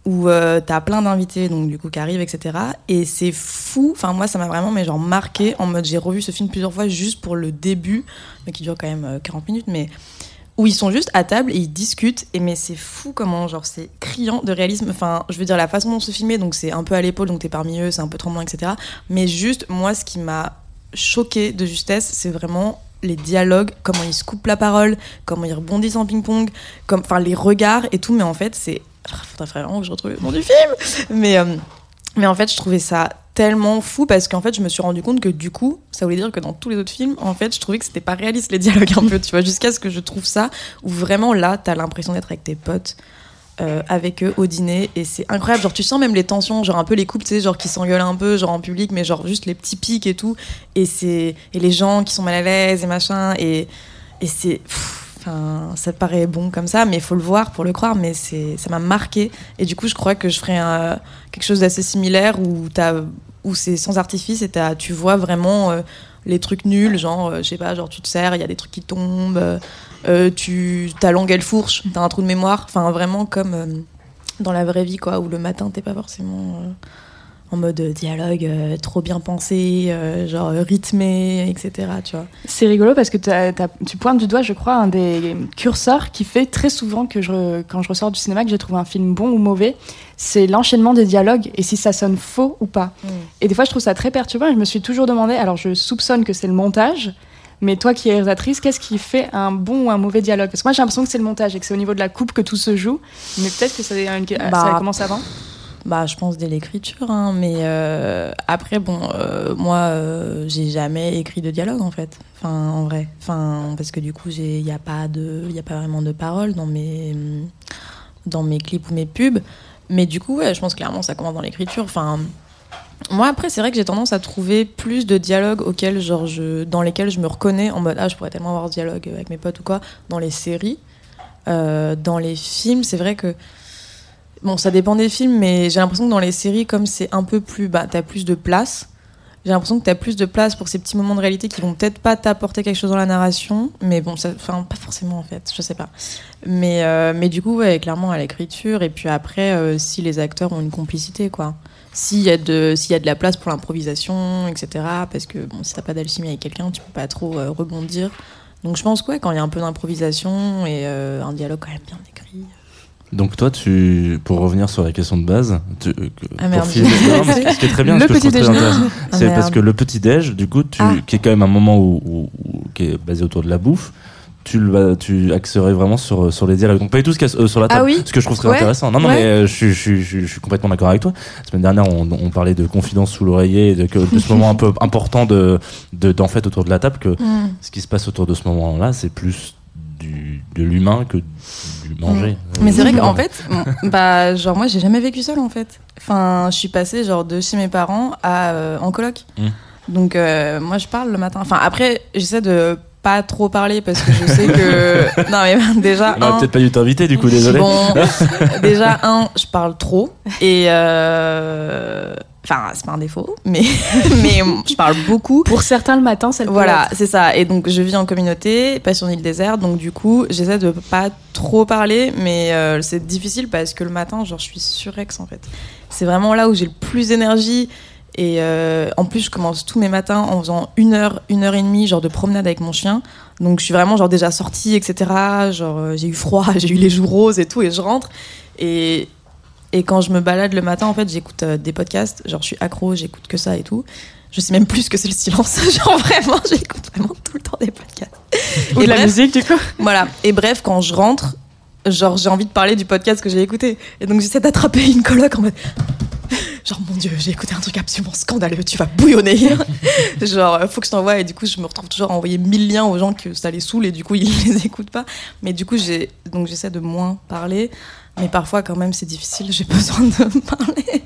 où euh, t'as plein d'invités, donc du coup, qui arrivent, etc. Et c'est fou. Enfin, moi, ça m'a vraiment, mais genre, marqué en mode, j'ai revu ce film plusieurs fois juste pour le début, mais qui dure quand même euh, 40 minutes, mais où ils sont juste à table et ils discutent. Et mais c'est fou comment, genre, c'est criant de réalisme. Enfin, je veux dire, la façon dont c'est filmé, donc c'est un peu à l'épaule, donc t'es parmi eux, c'est un peu tremblant, etc. Mais juste, moi, ce qui m'a choqué de justesse, c'est vraiment les dialogues, comment ils se coupent la parole, comment ils rebondissent en ping-pong, comme, enfin, les regards et tout. Mais en fait, c'est. Ah, Faudrait vraiment que je retrouve le nom du film. Mais, euh, mais en fait, je trouvais ça tellement fou parce qu'en fait, je me suis rendu compte que du coup, ça voulait dire que dans tous les autres films, en fait, je trouvais que c'était pas réaliste les dialogues un peu, tu vois, jusqu'à ce que je trouve ça où vraiment là, t'as l'impression d'être avec tes potes. euh, avec eux au dîner et c'est incroyable genre tu sens même les tensions genre un peu les couples tu sais genre qui s'engueulent un peu genre en public mais genre juste les petits pics et tout et c'est et les gens qui sont mal à l'aise et machin et Et c'est. Enfin, ça paraît bon comme ça, mais il faut le voir pour le croire. Mais c'est, ça m'a marqué. Et du coup, je crois que je ferais quelque chose d'assez similaire où, t'as- où c'est sans artifice et t'as- tu vois vraiment euh, les trucs nuls, genre, euh, je sais pas, genre tu te sers, il y a des trucs qui tombent, euh, tu, ta langue elle fourche, t'as un trou de mémoire. Enfin, vraiment comme dans la vraie vie, quoi, où le matin t'es pas forcément. Euh, en mode dialogue euh, trop bien pensé, euh, genre rythmé, etc. Tu vois. C'est rigolo parce que tu pointes du doigt, je crois, un des curseurs qui fait très souvent que je, quand je ressors du cinéma que j'ai trouvé un film bon ou mauvais, c'est l'enchaînement des dialogues et si ça sonne faux ou pas. Mm. Et des fois, je trouve ça très perturbant et je me suis toujours demandé, alors je soupçonne que c'est le montage, mais toi qui es réalisatrice, qu'est-ce qui fait un bon ou un mauvais dialogue? Parce que moi, j'ai l'impression que c'est le montage et que c'est au niveau de la coupe que tout se joue, mais peut-être que ça, a une- ça Bah, commence avant. Bah, je pense dès l'écriture, hein, mais euh, après, bon, euh, moi, euh, j'ai jamais écrit de dialogue en fait. Enfin, en vrai. Enfin, parce que du coup, il n'y a pas de, il a pas vraiment de paroles dans mes, dans mes clips ou mes pubs. Mais du coup, ouais, je pense clairement ça commence dans l'écriture. Enfin, moi après, c'est vrai que j'ai tendance à trouver plus de dialogues auxquels, genre, dans lesquels je me reconnais en mode, ah, je pourrais tellement avoir ce dialogue avec mes potes ou quoi, dans les séries. Euh, dans les films, c'est vrai que Bon, ça dépend des films, mais j'ai l'impression que dans les séries, comme c'est un peu plus. Bah, t'as plus de place. J'ai l'impression que t'as plus de place pour ces petits moments de réalité qui vont peut-être pas t'apporter quelque chose dans la narration, mais bon, ça. Enfin, pas forcément en fait, je sais pas. Mais, euh, mais du coup, ouais, clairement à l'écriture, et puis après, euh, si les acteurs ont une complicité, quoi. S'il y, a de- y a de la place pour l'improvisation, etc. Parce que bon, si t'as pas d'alchimie avec quelqu'un, tu peux pas trop euh, rebondir. Donc je pense que ouais, quand il y a un peu d'improvisation et un dialogue quand même bien écrit. Donc toi, tu, pour revenir sur la question de base, tu, euh, Ah, merde. non, ce qui est très bien, [laughs] Le ce que je trouve petit très déjeuner. intéressant, Ah, c'est parce que le petit déj, du coup, tu, Ah. qui est quand même un moment où, où- où- qui est basé autour de la bouffe, tu tu axerais vraiment sur sur les dialogues. Donc pas du tout ce qu'il y a euh, sur la table. Ah oui Ce que je trouve très Ouais. intéressant. Non, non, Ouais. mais euh, je, suis- je, suis- je, suis- je suis complètement d'accord avec toi. La semaine dernière, on, on parlait de confidence sous l'oreiller, de, de ce moment un peu [laughs] important de de- d'en fait autour de la table que Mm. ce qui se passe autour de ce moment-là, c'est plus du, de l'humain que du manger. Mais c'est vrai qu'en fait, [laughs] bah, genre, moi, j'ai jamais vécu seule, en fait. Enfin, je suis passée, genre, de chez mes parents à euh, en coloc. Mm. Donc, euh, moi, je parle le matin. Enfin, après, j'essaie de pas trop parler parce que je sais que. [laughs] non, mais déjà. on un- peut-être pas dû t'inviter, du coup, désolé. Bon, [laughs] déjà, un, je parle trop. Et. euh, Enfin, c'est pas un défaut, mais, [laughs] mais je parle beaucoup. Pour certains, le matin, c'est le Voilà, c'est ça. Et donc, je vis en communauté, pas sur une île déserte. Donc, du coup, j'essaie de pas trop parler, mais euh, c'est difficile parce que le matin, genre, je suis surex en fait. C'est vraiment là où j'ai le plus d'énergie. Et euh, en plus, je commence tous mes matins en faisant une heure, une heure et demie, genre de promenade avec mon chien. Donc, je suis vraiment genre déjà sortie, etc. Genre, euh, j'ai eu froid, [laughs] j'ai eu les joues roses et tout, et je rentre. Et, et quand je me balade le matin, en fait, j'écoute euh, des podcasts. Genre, je suis accro, j'écoute que ça et tout. Je sais même plus ce que c'est le silence. [laughs] Genre, vraiment, [laughs] j'écoute vraiment tout le temps des podcasts. Ou Et de la musique, du coup. Voilà. Et bref, quand je rentre, genre, j'ai envie de parler du podcast que j'ai écouté. Et donc, j'essaie d'attraper une coloc en mode. Genre, mon Dieu, j'ai écouté un truc absolument scandaleux, tu vas bouillonner. [laughs] genre, euh, faut que je t'envoie. Et du coup, je me retrouve toujours à envoyer mille liens aux gens que ça les saoule et du coup, ils [laughs] les écoutent pas. Mais du coup, j'ai donc j'essaie de moins parler. Mais parfois, quand même, c'est difficile, j'ai [laughs] besoin de parler.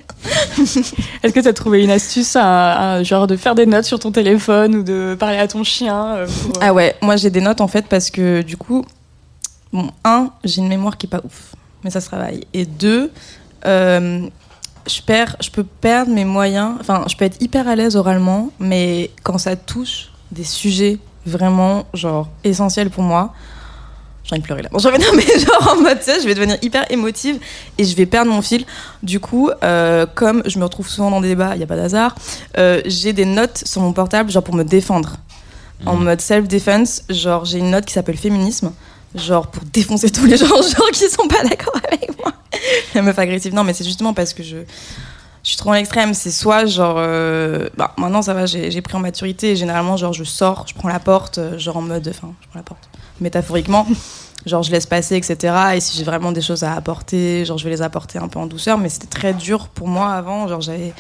Est-ce que tu as trouvé une astuce, un genre de faire des notes sur ton téléphone ou de parler à ton chien euh, pour, euh, Ah ouais, moi j'ai des notes en fait parce que du coup, bon, un, j'ai une mémoire qui est pas ouf, mais ça se travaille. Et deux, euh, je perds, je peux perdre mes moyens. Enfin, je peux être hyper à l'aise oralement, mais quand ça touche des sujets vraiment genre essentiels pour moi. J'ai envie de pleurer là. Bon, j'en vais- non, mais genre en mode, tu sais, je vais devenir hyper émotive et je vais perdre mon fil. Du coup, euh, comme je me retrouve souvent dans des débats, il n'y a pas d'hasard, euh, j'ai des notes sur mon portable, genre pour me défendre en Mhm. mode self-defense. Genre, j'ai une note qui s'appelle féminisme. Genre, pour défoncer tous les gens [laughs] genre, qui sont pas d'accord avec moi. La meuf agressive. Non, mais c'est justement parce que je, je suis trop en extrême. C'est soit, genre. euh, bah, maintenant, ça va, j'ai pris en maturité. Et généralement, genre, je sors, je prends la porte, euh, genre en mode. Enfin, je prends la porte. Métaphoriquement. [laughs] Genre, je laisse passer, etc. Et si j'ai vraiment des choses à apporter, genre, je vais les apporter un peu en douceur. Mais c'était très dur pour moi avant. Genre, j'avais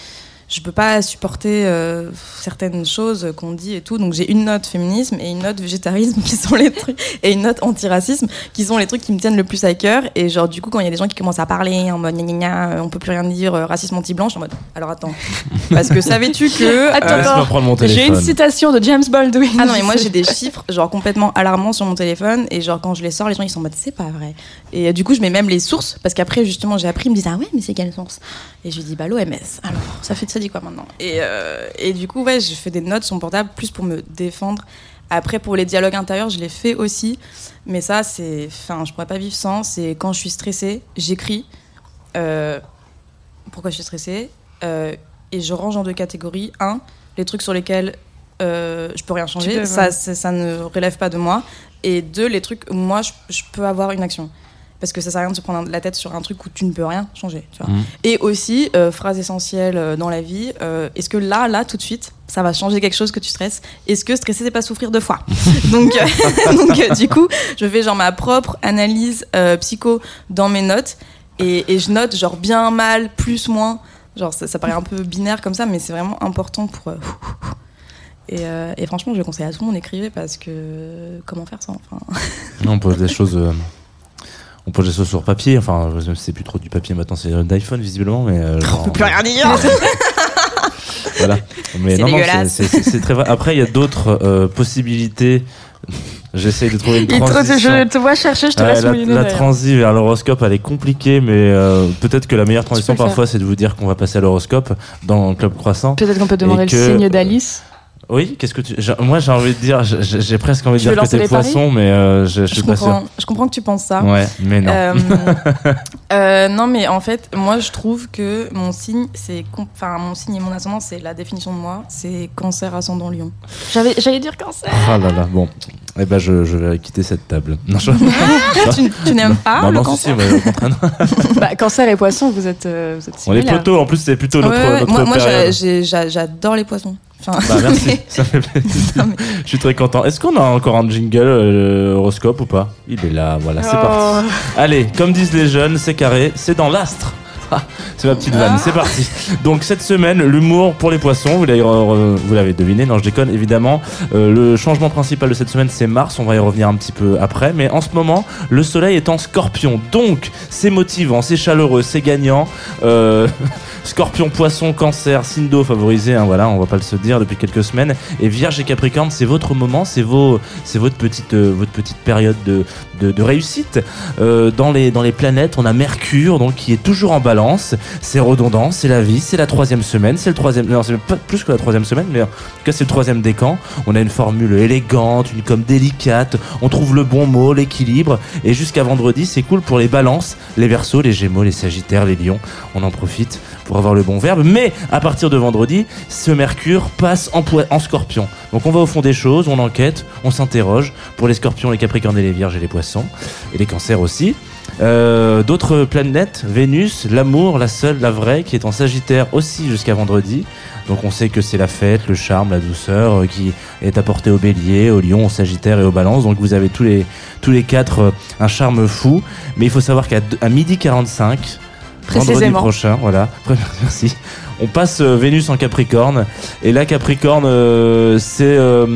je peux pas supporter euh, certaines choses qu'on dit et tout. Donc j'ai une note féminisme et une note végétarisme [laughs] qui sont les trucs et une note antiracisme qui sont les trucs qui me tiennent le plus à cœur. Et genre du coup quand il y a des gens qui commencent à parler en mode gna gna gna, euh, on peut plus rien dire, euh, racisme anti-blanc, je suis en mode alors attends. [laughs] Parce que savais-tu que Attends, euh, Laisse-moi prendre mon J'ai une citation de James Baldwin. ah non, mais moi j'ai des chiffres genre complètement alarmants sur mon téléphone et genre quand je les sors, les gens ils sont en mode c'est pas vrai. Et euh, du coup, je mets même les sources parce qu'après justement, j'ai appris, ils me disent ah ouais, mais c'est quelle source? Et je lui dis bah l'OMS. Alors, ça fait ça dit quoi maintenant et, euh, et du coup, ouais, je fais des notes sur mon portable plus pour me défendre. Après pour les dialogues intérieurs, je les fais aussi, mais ça c'est enfin, je pourrais pas vivre sans, c'est quand je suis stressée, j'écris euh, pourquoi je suis stressée euh, et je range en deux catégories. Un, les trucs sur lesquels euh, je peux rien changer, peux, ça, ouais. ça, ça ne relève pas de moi. Et deux, les trucs où moi je, je peux avoir une action. Parce que ça sert à rien de se prendre la tête sur un truc où tu ne peux rien changer. Tu vois. Mhm. Et aussi, euh, phrase essentielle euh, dans la vie, euh, est-ce que là, là, tout de suite, ça va changer quelque chose que tu stresses? Est-ce que stresser, c'est pas souffrir deux fois? [laughs] Donc, euh, [laughs] donc du coup, je fais genre ma propre analyse psycho dans mes notes et, et je note genre bien, mal, plus, moins. Genre ça, ça paraît un peu binaire comme ça, mais c'est vraiment important pour. [laughs] et, et franchement, je conseille à tout le monde d'écrire parce que comment faire ça enfin... Non, on pose des choses. On pose des choses sur papier. Enfin, je- c'est plus trop du papier maintenant, c'est d'iPhone visiblement, mais. euh, [laughs] genre, On peut plus rien dire [laughs] Voilà. Mais C'est non, non, c'est- très vrai. Après, il y a d'autres euh, possibilités. [laughs] J'essaye de trouver une transition. je te vois chercher, je te laisse la, la transi vers l'horoscope, elle est compliquée, mais euh, peut-être que la meilleure transition parfois, c'est de vous dire qu'on va passer à l'horoscope dans Club Croissant. Peut-être qu'on peut demander que- le signe d'Alice. Oui, qu'est-ce que tu. Moi, j'ai envie de dire, j'ai presque envie de Tu dire que t'es poisson, mais euh, je, je je suis pas sûr. comprends, je comprends que tu penses ça. Ouais, mais non. Euh, [laughs] euh, non, mais en fait, moi, je trouve que mon signe, c'est, enfin, mon signe et mon ascendant, c'est la définition de moi, c'est Cancer ascendant Lion. J'allais dire cancer. Ah là là, bon. Eh ben, je, je vais quitter cette table. Non, je... tu tu n'aimes pas non, le non, si, Cancer si, mais au contraire, non. [laughs] bah, cancer et poisson, vous êtes, euh, vous êtes On est poteaux, en plus, c'est plutôt Ouais, notre, ouais, notre moi, j'adore les poissons. Enfin, Bah, [laughs] merci, ça fait plaisir. [laughs] Non, mais- Je suis très content. Est-ce qu'on a encore un jingle euh, horoscope ou pas? Il est là, voilà, c'est Oh. parti. Allez, comme disent les jeunes, c'est carré, c'est dans l'astre. [laughs] C'est ma petite vanne, c'est parti. Donc cette semaine, l'humour pour les poissons, vous l'avez, vous l'avez deviné, non je déconne évidemment. Euh, le changement principal de cette semaine c'est Mars, on va y revenir un petit peu après, mais en ce moment, le soleil est en scorpion, donc c'est motivant, c'est chaleureux, c'est gagnant. Euh, [laughs] Scorpion, poisson, cancer, d'eau favorisé, hein, voilà, on va pas le se dire depuis quelques semaines. Et Vierge et Capricorne, c'est votre moment, c'est vos, c'est votre petite, euh, votre petite période de, réussite. Euh, dans les, planètes, on a Mercure, donc qui est toujours en balance. C'est redondant, c'est la vie, c'est la troisième semaine, c'est le troisième, non, c'est plus que la troisième semaine, mais en tout c'est le troisième décan. On a une formule élégante, une com délicate. On trouve le bon mot, l'équilibre. Et jusqu'à vendredi, c'est cool pour les balances, les Verseaux, les Gémeaux, les Sagittaires, les Lions. On en profite pour avoir le bon verbe. Mais à partir de vendredi, ce Mercure passe en, scorpion. Donc on va au fond des choses, on enquête, on s'interroge pour les scorpions, les capricornes et les vierges et les poissons. Et les cancers aussi. Euh, D'autres planètes, Vénus, l'amour, la seule, la vraie, qui est en Sagittaire aussi jusqu'à vendredi. Donc on sait que c'est la fête, le charme, la douceur euh, qui est apportée au bélier, au lion, au sagittaire et au balance. Donc vous avez tous les, quatre euh, un charme fou. Mais il faut savoir qu'à midi 45, vendredi prochain, voilà, [laughs] merci. On passe euh, Vénus en Capricorne. Et là, Capricorne, euh, c'est. euh,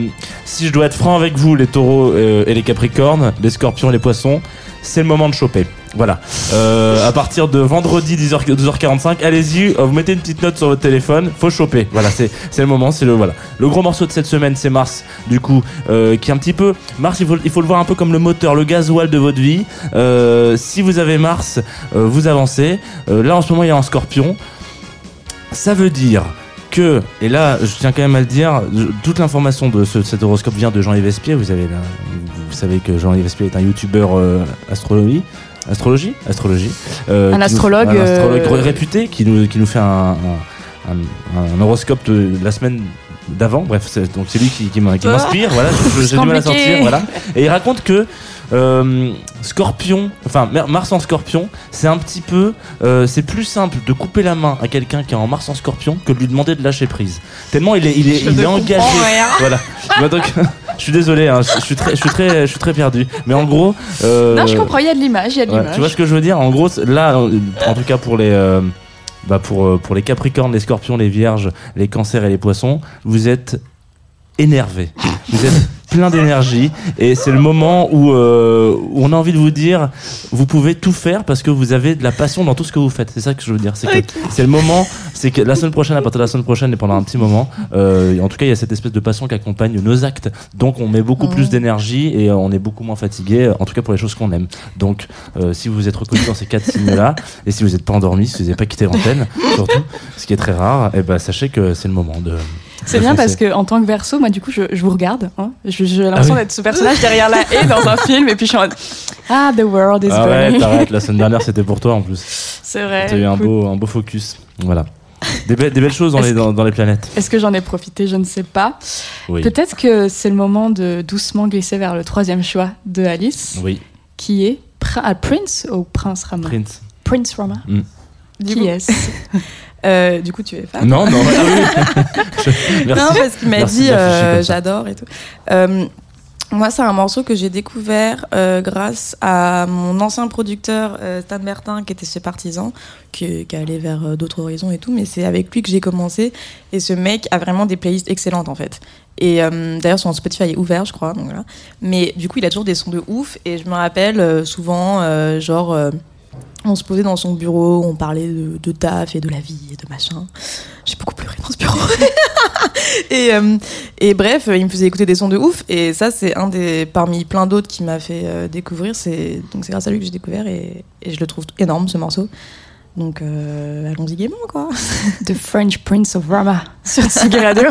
si je dois être franc avec vous, les taureaux euh, et les Capricornes, les scorpions et les poissons, c'est le moment de choper. Voilà. Euh, à partir de vendredi 10h, 12h45, allez-y, euh, vous mettez une petite note sur votre téléphone, faut choper. Voilà, c'est le moment, c'est le voilà. Le gros morceau de cette semaine, c'est Mars, du coup, euh, qui est un petit peu Mars. Il faut, il faut le voir un peu comme le moteur, le gasoil de votre vie. Si vous avez Mars, vous avancez. Là, en ce moment, il y a un Scorpion. Ça veut dire que, et là, je tiens quand même à le dire, toute l'information de ce- cet horoscope vient de Jean-Yves Espier. Vous, avez, là- vous savez que Jean-Yves Espier est un youtubeur euh, astrologie. Astrologie Astrologie. Euh, Un nous- astrologue, un astrologue euh, réputé qui nous, qui nous fait un, un, un- un horoscope de la semaine d'avant. Bref, c'est- donc c'est lui qui, Ah, m'inspire. Voilà, j'ai du mal à sortir. Voilà. Et il raconte que euh, Scorpion, enfin Mars en Scorpion, c'est un petit peu, euh, c'est plus simple de couper la main à quelqu'un qui est en Mars en Scorpion que de lui demander de lâcher prise. Tellement il est, il est, il est engagé. Voilà. Bah, donc, [laughs] je suis désolé, hein, je, je suis très, je suis très, je suis très perdu. Mais en gros, euh, Non, je comprends, il y a de l'image, il y a de Ouais, l'image. tu vois ce que je veux dire? En gros, là, en tout cas pour les, euh, bah pour, euh, pour les capricornes, les scorpions, les vierges, les cancers et les poissons, vous êtes énervé. Vous êtes plein d'énergie et c'est le moment où, euh, où on a envie de vous dire vous pouvez tout faire parce que vous avez de la passion dans tout ce que vous faites. C'est ça que je veux dire. C'est que c'est le moment, c'est que la semaine prochaine, à partir de la semaine prochaine et pendant un petit moment, euh, en tout cas, il y a cette espèce de passion qui accompagne nos actes. Donc on met beaucoup plus d'énergie et euh, on est beaucoup moins fatigué, en tout cas pour les choses qu'on aime. Donc euh, si vous êtes reconnu dans ces quatre signes-là et si vous n'êtes pas endormi, si vous n'avez pas quitté l'antenne, surtout, ce qui est très rare, et ben sachez que c'est le moment de. C'est bien parce que en tant que verso, moi du coup, je, je vous regarde. hein. Je- J'ai l'impression oui. d'être ce personnage derrière la haie dans un [laughs] film, et puis je suis en mode Ah, the world is Ah ouais, burning. t'arrêtes, la semaine dernière [laughs] c'était pour toi en plus. C'est vrai. T'as eu un beau, un beau focus. Voilà. Des, be- des belles choses dans les, dans, dans les planètes. Est-ce que j'en ai profité? Je ne sais pas. Oui. Peut-être que c'est le moment de doucement glisser vers le troisième choix de Alice, Oui, qui est ah, Prince ou Prince Rama? Prince. Prince Rama. Du Qui est-ce? [laughs] Euh, du coup, tu es fan Non, non, [laughs] ah Non, parce qu'il m'a dit euh, j'adore et tout. Euh, moi, c'est un morceau que j'ai découvert grâce à mon ancien producteur Stan Bertin, qui était chez Partisan, qui, qui est allé vers d'autres horizons et tout. Mais c'est avec lui que j'ai commencé. Et ce mec a vraiment des playlists excellentes en fait. Et euh, d'ailleurs, son Spotify est ouvert, je crois. Donc voilà. Mais du coup, il a toujours des sons de ouf. Et je me rappelle euh, souvent, euh, genre. On se posait dans son bureau, on parlait de, de taf et de la vie et de machin. J'ai beaucoup pleuré dans ce bureau. [laughs] et, euh, et bref, il me faisait écouter des sons de ouf. Et ça, c'est un des parmi plein d'autres qui m'a fait euh, découvrir. C'est donc c'est grâce à lui que j'ai découvert et, et je le trouve énorme ce morceau. Donc euh, allons-y gaiement quoi. [laughs] The French Prince of Rama sur Tsugi [laughs] Radio.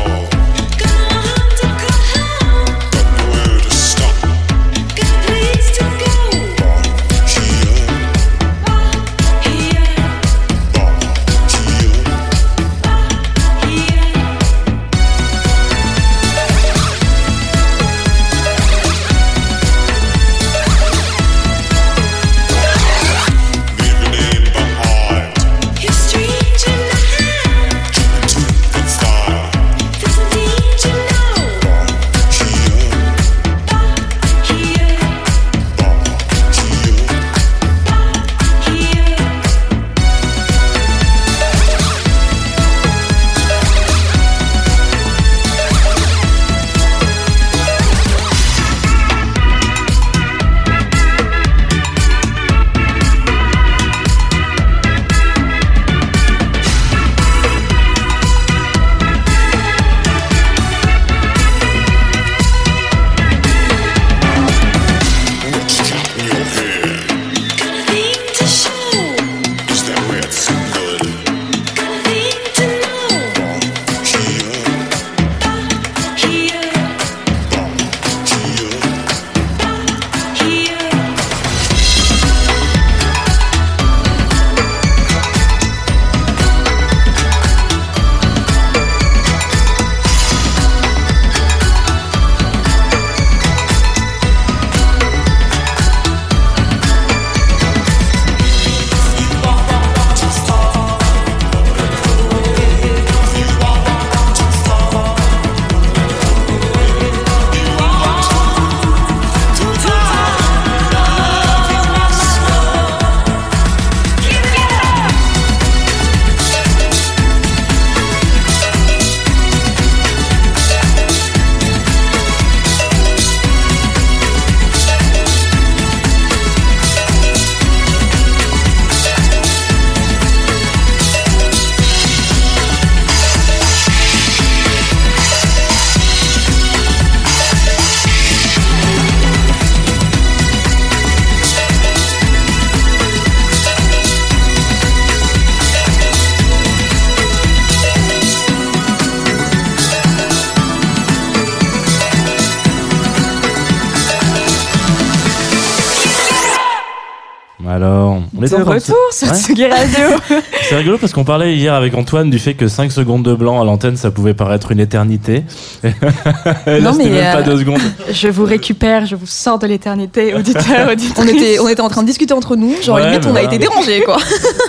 On est de retour sur Ouais. Tsugi Radio. [laughs] C'est rigolo parce qu'on parlait hier avec Antoine du fait que 5 secondes de blanc à l'antenne, ça pouvait paraître une éternité. [laughs] Là, Non, c'était mais, même pas euh, deux secondes. je vous récupère, je vous sors de l'éternité, [laughs] auditeurs, auditrices. On était, on était en train de discuter entre nous, genre Ouais, limite on a été dérangés quoi.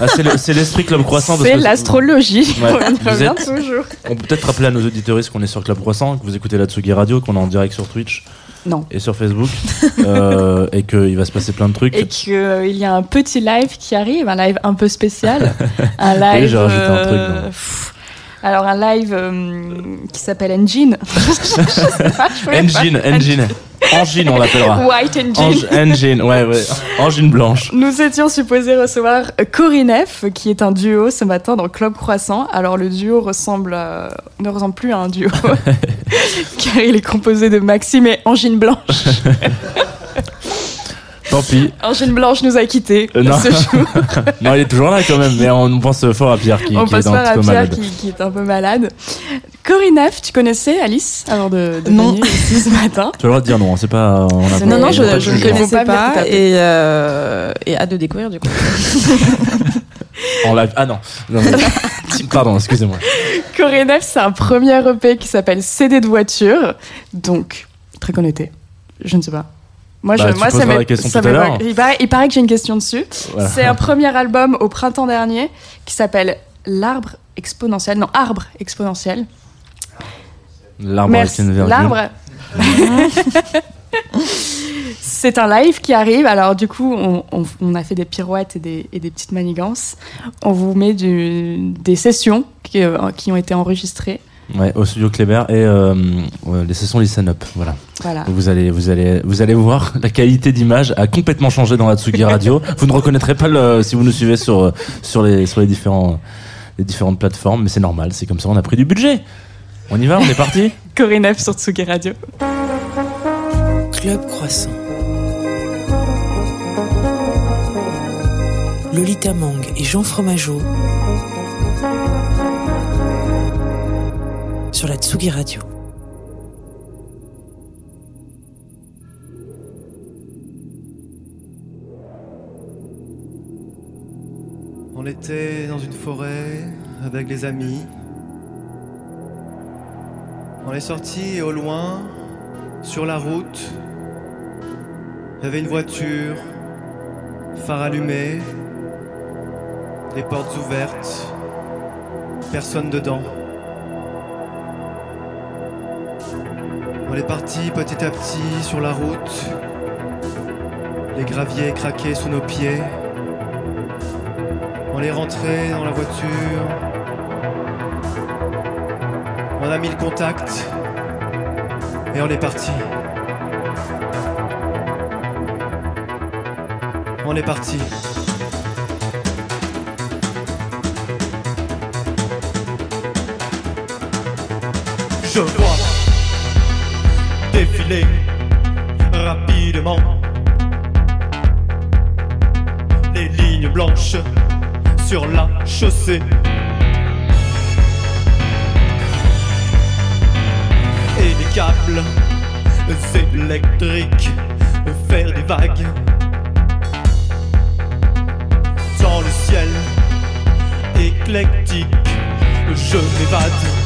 Ah, c'est le- c'est l'esprit Club Croissant. C'est l'astrologie. Ouais, On revient êtes- toujours. On peut peut-être rappeler à nos auditeuristes qu'on est sur Club Croissant, que vous écoutez la Tsugi Radio, qu'on est en direct sur Twitch Non. et sur Facebook, euh, [laughs] et qu'il va se passer plein de trucs. Et qu'il y a un petit live qui arrive, un live un peu spécial. [laughs] un live. j'ai rajouté un truc, euh, non. pff, alors, un live euh, qui s'appelle Engine. [laughs] Je sais pas, je voulais pas- Engine, Engine. Engine, on l'appellera. White Engine. Engine, ouais, ouais. Engine blanche. Nous étions supposés recevoir Corinne F, qui est un duo ce matin dans Club Croissant. Alors le duo ressemble à- ne ressemble plus à un duo, [laughs] [laughs] car il est composé de Maxime et Angine Blanche. [laughs] Tant pis. Angine Blanche nous a quittés Euh, non. [laughs] ce jour. [laughs] Non, il est toujours là quand même, mais on pense fort à Pierre qui, On qui est passe un à peu Pierre malade. qui, qui est un peu malade. Corinne F, tu connaissais Alice avant de, de Non. venir ici ce matin? Tu as le droit de dire non, hein, c'est pas. on a C'est- pas- Non, non, je, ne connaissais pas et, euh, et hâte de découvrir du coup. En live. Ah non. Non, mais- [laughs] Pardon, excusez-moi. Corinne F, c'est un premier EP qui s'appelle CD de voiture. Donc, très connecté. Je ne sais pas. Moi, Bah, je, moi ça m'évoque-. Il paraît, il paraît que j'ai une question dessus. Voilà. C'est un premier album au printemps dernier qui s'appelle L'arbre exponentiel. Non, Arbre exponentiel. L'arbre avec Merci. une virgule. L'arbre. [laughs] C'est un live qui arrive. Alors, du coup, on, on- on a fait des pirouettes et des, et des petites manigances. On vous met du- des sessions qui, euh, qui ont été enregistrées. Ouais, au studio Kléber et euh, euh, les sessions Listen Up. Voilà. Voilà. Vous allez, vous allez, vous allez voir, la qualité d'image a complètement changé dans la Tsugi Radio. [laughs] vous ne reconnaîtrez pas le, si vous nous suivez sur, euh, sur les, sur les différents, les différentes plateformes, mais c'est normal, c'est comme ça, on a pris du budget. On y va, on est parti [laughs] Corinne F sur Tsugi Radio. Club Croissant. Lolita Mang et Jean Fromageau sur la Tsugi Radio. On était dans une forêt avec des amis. On est sorti et au loin, sur la route, il y avait une voiture, phare allumé, les portes ouvertes, personne dedans. On est parti petit à petit sur la route, les graviers craquaient sous nos pieds. On est rentré dans la voiture. On a mis le contact. Et on est parti. On est parti. Je vois rapidement les lignes blanches sur la chaussée. Et les câbles électriques faire des vagues dans le ciel éclectique. Je m'évade.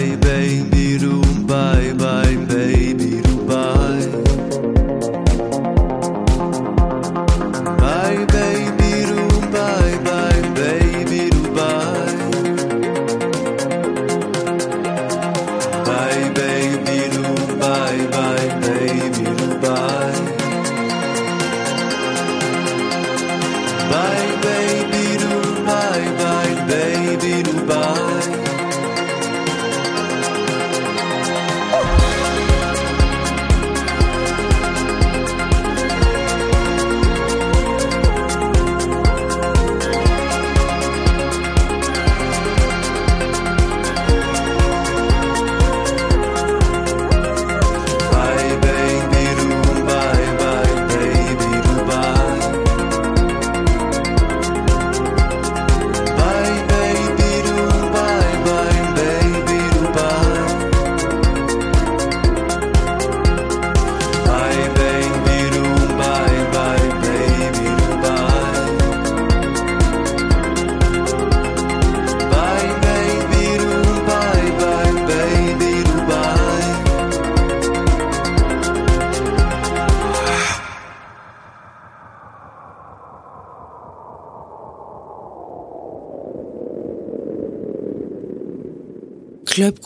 baby.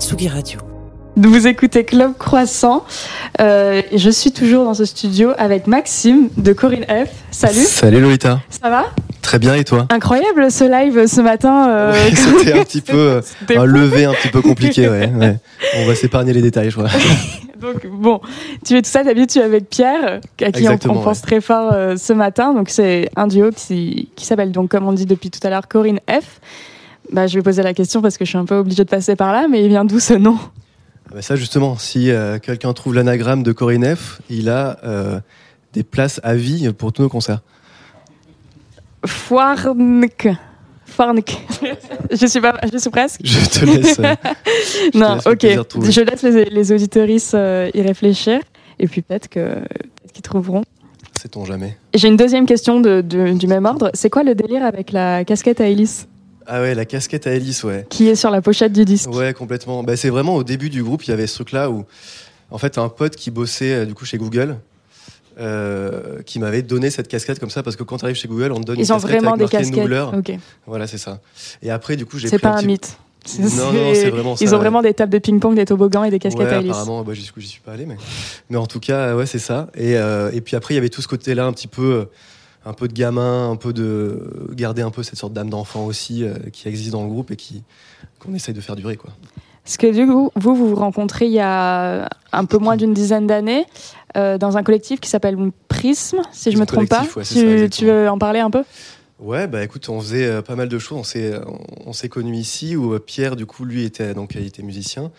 Tsugi Radio. Vous écoutez Club Croissant. Euh, je suis toujours dans ce studio avec Maxime de Corinne F. Salut, Salut Lolita. ça va? Très bien et toi? Incroyable ce live ce matin. euh, Ouais, [laughs] C'était un petit peu euh, un lever un petit peu compliqué. Ouais, [laughs] ouais. On va s'épargner les détails, je crois. [laughs] Donc bon, tu fais tout ça d'habitude tu es avec Pierre, à qui on, on pense ouais. très fort euh, ce matin. Donc c'est un duo qui, qui s'appelle donc comme on dit depuis tout à l'heure Corinne F. Bah, je vais poser la question parce que je suis un peu obligée de passer par là, mais il vient d'où ce nom? Ah bah ça justement, si euh, quelqu'un trouve l'anagramme de Corinne F, il a euh, des places à vie pour tous nos concerts. Foirnk. Foirnk. [laughs] je suis pas, je suis presque. Je te laisse. euh, [laughs] je te non, laisse ok. Je laisse les, les euh, y réfléchir. Et puis peut-être que qu'ils trouveront. Sait-on jamais. J'ai une deuxième question de, de- du même ordre. C'est quoi le délire avec la casquette à hélice Ah ouais, la casquette à hélice, ouais. qui est sur la pochette du disque Ouais, complètement. Bah, c'est vraiment au début du groupe, il y avait ce truc-là où, en fait, un pote qui bossait euh, du coup chez Google, euh, qui m'avait donné cette casquette comme ça parce que quand tu arrives chez Google, on te donne Ils une ont casquette vraiment des avec casquettes. Noogler. Ok. Voilà, c'est ça. Et après, du coup, j'ai C'est pas un petit- mythe. [laughs] Non, non, c'est- vraiment ça. Ils ont ouais. vraiment des tables de ping-pong, des toboggans et des casquettes ouais, à hélice. apparemment, bah, j'y j'y suis pas allé, mais, mais en tout cas, ouais, c'est ça. Et, euh, et puis après, il y avait tout ce côté-là, un petit peu, euh, un peu de gamin, un peu de garder un peu cette sorte d'âme d'enfant aussi euh, qui existe dans le groupe et qui qu'on essaye de faire durer, quoi. Parce que du coup, vous, vous vous rencontrez il y a un peu moins d'une dizaine d'années euh, dans un collectif qui s'appelle Prisme, si je me trompe pas. Ouais, tu, ça, tu exactement. veux en parler un peu? Ouais, bah écoute, on faisait euh, pas mal de choses. On s'est, on s'est connus ici où Pierre, du coup, lui était donc il était musicien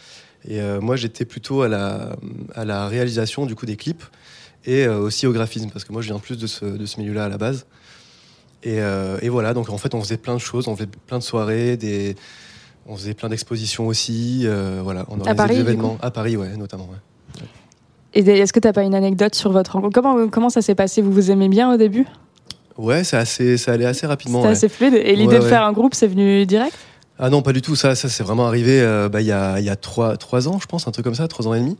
et euh, moi j'étais plutôt à la à la réalisation du coup des clips et euh, aussi au graphisme parce que moi je viens plus de ce de ce milieu-là à la base. Et, euh, et voilà, donc en fait on faisait plein de choses, on faisait plein de soirées, des on faisait plein d'expositions aussi, euh, voilà, on organisait Paris, des événements à Paris, ouais, notamment. ouais. Et est-ce que t'as pas une anecdote sur votre rencontre? Comment, comment ça s'est passé? Vous vous aimez bien au début? Ouais, c'est assez, ça allait assez rapidement. C'était ouais. assez fluide. Et l'idée Ouais, de ouais. faire un groupe, c'est venu direct? Ah non, pas du tout. Ça, ça c'est vraiment arrivé euh, bah, il y, a, il y a trois, trois ans, je pense, un truc comme ça, trois ans et demi.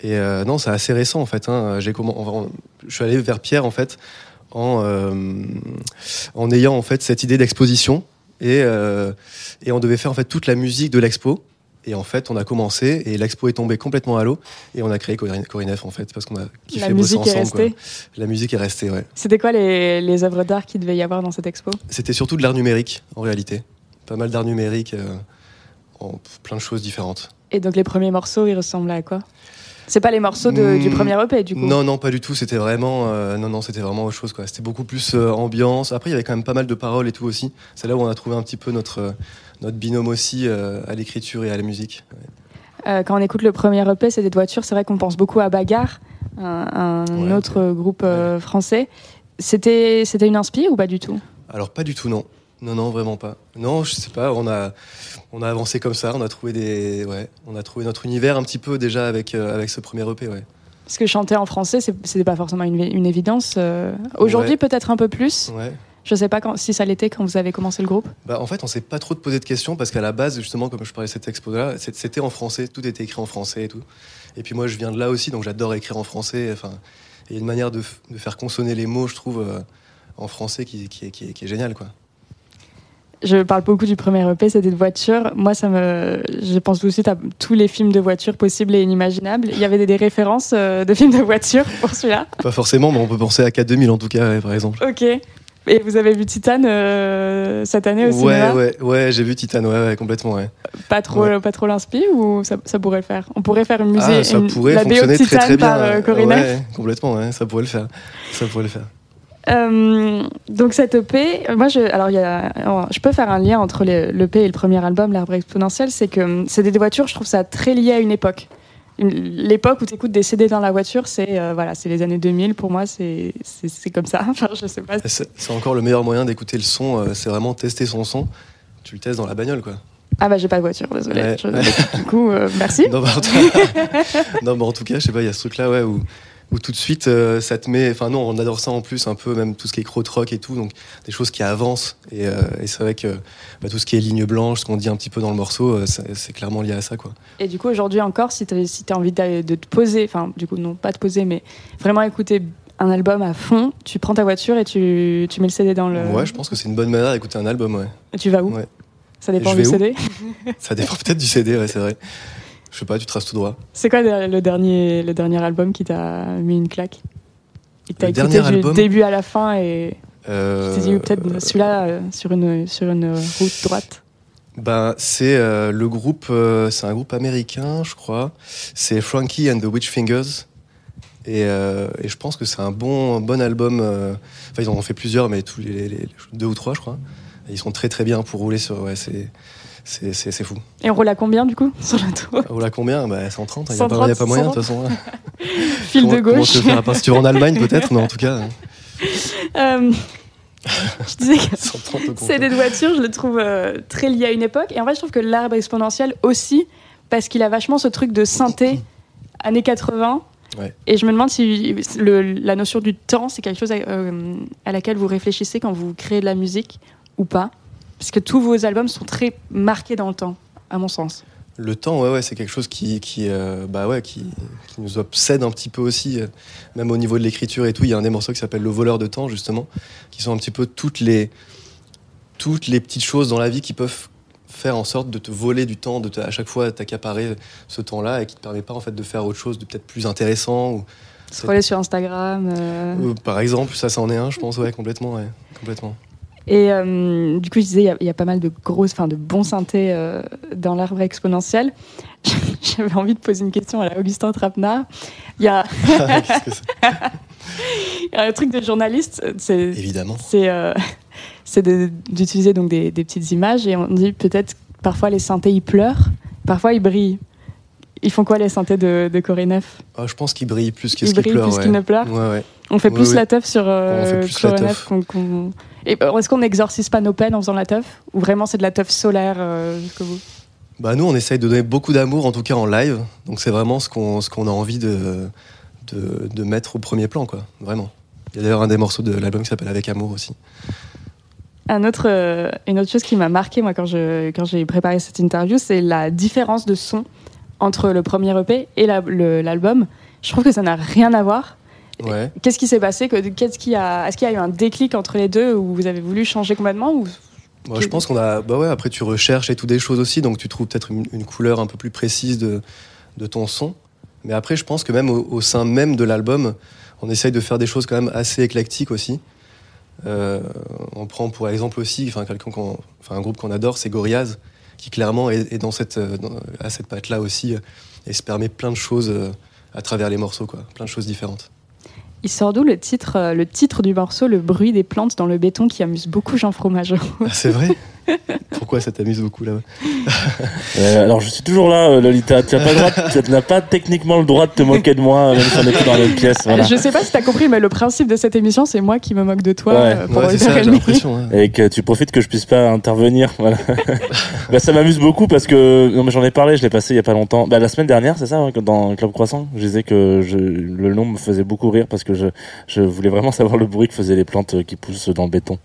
Et euh, non, c'est assez récent en fait. hein. J'ai comment, je suis allé vers Pierre en fait en, euh, en ayant en fait cette idée d'exposition et, euh, et on devait faire en fait toute la musique de l'expo. Et en fait, on a commencé et l'expo est tombée complètement à l'eau et on a créé Corinne, Corinef en fait parce qu'on a kiffé La bosser musique est ensemble. quoi. restée. La musique est restée, ouais. C'était quoi les, les œuvres d'art qu'il devait y avoir dans cette expo? C'était surtout de l'art numérique en réalité. Pas mal d'art numérique en plein de choses différentes. Et donc les premiers morceaux, ils ressemblaient à quoi? C'est pas les morceaux de- du Hmm, premier EP du coup Non, non, pas du tout. C'était vraiment, euh, non, non, c'était vraiment autre chose. quoi. C'était beaucoup plus euh, ambiance. Après, il y avait quand même pas mal de paroles et tout aussi. C'est là où on a trouvé un petit peu notre euh, notre binôme aussi euh, à l'écriture et à la musique. Quand on écoute le premier EP, c'est des voitures, c'est vrai qu'on pense beaucoup à Bagarre, un, un Ouais, autre groupe français. C'était c'était une inspi ou pas du tout? Alors pas du tout, non. Non, non, vraiment pas. Non, je sais pas. On a on a avancé comme ça. On a trouvé des, ouais, on a trouvé notre univers un petit peu déjà avec euh, avec ce premier EP, ouais. Parce que chanter en français, c'était pas forcément une, une évidence. euh. Aujourd'hui, Ouais. peut-être un peu plus. Ouais. Je sais pas quand, si ça l'était quand vous avez commencé le groupe. Bah, en fait, on s'est pas trop de poser de questions parce qu'à la base, justement, comme je parlais de cette expo-là, c'était en français, tout était écrit en français et tout. Et puis moi, je viens de là aussi, donc j'adore écrire en français. Enfin, il y a une manière de, faire consonner les mots, je trouve, euh, en français qui, qui est, qui est- qui est géniale, quoi. Je parle beaucoup du premier EP, c'était de voitures. Moi, ça me, je pense tout de suite à tous les films de voitures possibles et inimaginables. Il y avait des, des références euh, de films de voitures pour celui-là. Pas forcément, mais on peut penser à 4000 en tout cas, ouais, par exemple. Ok. Et vous avez vu Titan euh, cette année au Ouais, cinéma ouais, ouais, j'ai vu Titan, ouais, ouais, complètement, ouais. Pas trop, Ouais. pas trop l'inspi ou ça, ça pourrait le faire? On pourrait faire une musique, Ah, ça une- pourrait la BO de fonctionner Titan très très bien. par euh, ouais, complètement, ouais, ça pourrait le faire. Ça pourrait le faire. Euh, donc cette EP, moi je, alors y a, alors, je peux faire un lien entre le- l'EP et le premier album, l'arbre exponentiel, c'est que hum, c'est des voitures, je trouve ça très lié à une époque. L'époque où tu écoutes des CD dans la voiture, c'est euh, voilà, c'est les années 2000 pour moi, c'est comme ça. [laughs] Enfin, je sais pas. C'est encore le meilleur moyen d'écouter le son, euh, c'est vraiment tester son son. Tu le testes dans la bagnole, quoi. Ah bah j'ai pas de voiture, désolé. Ouais. Je- du coup, euh, merci. [laughs] Non, bah, [laughs] non, mais en tout cas, je sais pas, il y a ce truc-là, ouais, où, où tout de suite, euh, ça te met. Enfin, non, on adore ça en plus, un peu, même tout ce qui est crotte-rock et tout, donc des choses qui avancent. Et, euh, et c'est vrai que bah, tout ce qui est ligne blanche, ce qu'on dit un petit peu dans le morceau, euh, c'est clairement lié à ça, quoi. Et du coup, aujourd'hui encore, si tu as, si t'as envie de te poser, enfin, du coup, non, pas te poser, mais vraiment écouter un album à fond, tu prends ta voiture et tu, tu mets le CD dans le. Ouais, je pense que c'est une bonne manière d'écouter un album, ouais. Et tu vas où? Ouais. Ça dépend du CD. [laughs] Ça dépend peut-être du CD, ouais, c'est vrai. Je sais pas, tu traces tout droit. C'est quoi le dernier, le dernier album qui t'a mis une claque? Et que t'as Le écouté dernier du album début à la fin et Euh, tu t'es dit peut-être celui-là euh, sur une, sur une route droite. Ben, c'est euh, le groupe, euh, c'est un groupe américain, je crois. C'est Frankie and the Witch Fingers. Et, euh, et je pense que c'est un bon, bon album. euh, Enfin, ils en ont fait plusieurs, mais tous les, les- les- deux ou trois, je crois. Et ils sont très très bien pour rouler sur. Ouais, c'est c'est fou. Et on roule à combien du coup sur la tour On l'a combien? Bah, 130. Il n'y a, 130, pas- y a pas moyen de 130. toute façon. [laughs] Fil Comment- de comment gauche. te faire à part si tu vas en Allemagne [laughs] peut-être, mais en tout cas, Euh, je disais que 130 au compte. C'est des voitures, je le trouve euh, très lié à une époque. Et en fait, je trouve que l'arbre exponentiel aussi, parce qu'il a vachement ce truc de synthé années 80. Ouais. Et je me demande si le- la notion du temps, c'est quelque chose à, euh, à laquelle vous réfléchissez quand vous créez de la musique ou pas. Parce que tous vos albums sont très marqués dans le temps, à mon sens. Le temps, ouais, ouais, c'est quelque chose qui, qui, euh, bah ouais, qui, qui nous obsède un petit peu aussi, euh, même au niveau de l'écriture et tout. Il y a un des morceaux qui s'appelle Le voleur de temps, justement, qui sont un petit peu toutes les, toutes les petites choses dans la vie qui peuvent faire en sorte de te voler du temps, de te- à chaque fois t'accaparer ce temps-là et qui te permet pas en fait de faire autre chose de peut-être plus intéressant. Ou, Scroller sur Instagram. euh. par exemple, ça, c'en est un, je pense, ouais, complètement, ouais, complètement. Et euh, du coup, je disais, il y a- il y, a pas mal de grosses, enfin de bons synthés euh, dans l'arbre exponentiel. [laughs] J'avais envie de poser une question à la Augustin Trapenard. Il y a [laughs] Qu'est-ce que c'est [laughs] il y a un truc de journaliste, c'est Évidemment. c'est euh, de- d'utiliser donc des, des petites images et on dit peut-être parfois les synthés ils pleurent, parfois ils brillent. Ils font quoi les synthés de, de Corinef Ah, je pense qu'il brille plus Ils qu'est-ce qu'il brillent plus ouais. qu'ils ne pleurent. Ouais, ouais. On fait Oui, plus oui. la teuf sur euh, On fait plus qu'on- est-ce qu'on n'exorcise pas nos peines en faisant la teuf Ou vraiment c'est de la teuf solaire euh, jusqu'au bout Bah nous, on essaye de donner beaucoup d'amour, en tout cas en live. Donc c'est vraiment ce qu'on ce qu'on a envie de, de, de mettre au premier plan, quoi. Vraiment. Il y a d'ailleurs un des morceaux de l'album qui s'appelle Avec amour aussi. Un autre, euh, une autre chose qui m'a marqué moi quand je quand j'ai préparé cette interview, c'est la différence de son entre le premier EP et la- l'album. Je trouve que ça n'a rien à voir. Ouais. Qu'est-ce qui s'est passé que- Qu'est-ce qui a Est-ce qu'il y a eu un déclic entre les deux où vous avez voulu changer complètement ou Moi, je pense qu'on a. Bah ouais, après, tu recherches et tout des choses aussi, donc tu trouves peut-être une, une couleur un peu plus précise de, de ton son. Mais après, je pense que même au, au sein même de l'album, on essaye de faire des choses quand même assez éclectiques aussi. Euh, on prend pour exemple aussi, enfin, quelqu'un qu'on- enfin, un groupe qu'on adore, c'est Gorillaz, qui clairement est, est dans cette, euh, dans- à cette patte-là aussi, et se permet plein de choses euh, à travers les morceaux, quoi. Plein de choses différentes. Il sort d'où le titre, euh, le titre du morceau, le bruit des plantes dans le béton qui amuse beaucoup Jean Fromageau? Ah, c'est vrai? [laughs] [laughs] Pourquoi ça t'amuse beaucoup là [laughs] Euh, alors je suis toujours là, euh, Lolita. Tu n'as pas, le droit de- tu n'as pas techniquement le droit de te moquer de moi, même si on était dans la même pièce. Voilà. Je sais pas si t'as compris, mais le principe de cette émission, c'est moi qui me moque de toi Ouais. euh, pour Ouais, ça, heure et que tu profites que je puisse pas intervenir. Voilà. [laughs] bah, ça m'amuse beaucoup parce que non mais j'en ai parlé, je l'ai passé il y a pas longtemps. Bah, la semaine dernière, c'est ça, hein, dans Club Croissant, je disais que je, le nom me faisait beaucoup rire parce que je, je voulais vraiment savoir le bruit que faisaient les plantes qui poussent dans le béton.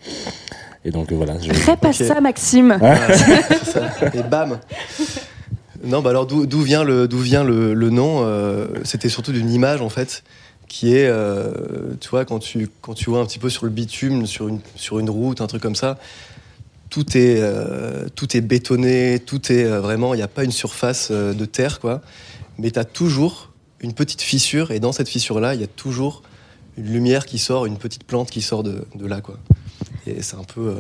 Et donc euh, voilà. Je... Ça, Maxime. Ça. Et bam Non, bah alors d'où vient le, d'où vient le, le nom euh, C'était surtout d'une image en fait, qui est, euh, tu vois, quand tu, quand tu vois un petit peu sur le bitume, sur une, sur une route, un truc comme ça, tout est, euh, tout est bétonné, tout est euh, vraiment, il n'y a pas une surface euh, de terre, quoi. Mais tu as toujours une petite fissure, et dans cette fissure-là, il y a toujours une lumière qui sort, une petite plante qui sort de, de là, quoi. C'est un peu. euh,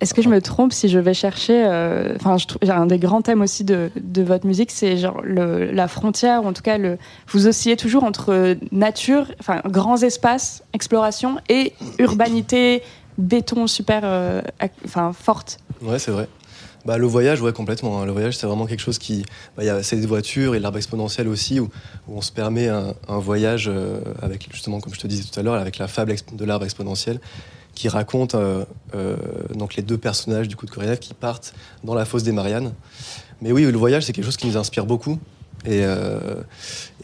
Est-ce que je me trompe si je vais chercher euh, Enfin, j'ai un des grands thèmes aussi de, de votre musique, c'est genre le, la frontière, ou en tout cas, le, vous oscillez toujours entre nature, enfin grands espaces, exploration, et urbanité, béton super, euh, enfin forte. Ouais, c'est vrai. Bah, le voyage, ouais, complètement. hein. Le voyage, c'est vraiment quelque chose qui. bah, il y a c'est des voitures et l'arbre exponentiel aussi, où, où on se permet un, un voyage euh, avec, justement, comme je te disais tout à l'heure, avec la fable de l'arbre exponentiel, qui raconte euh, euh, donc les deux personnages du coup de Korenev qui partent dans la fosse des Mariannes. Mais oui, le voyage, c'est quelque chose qui nous inspire beaucoup. Et, euh,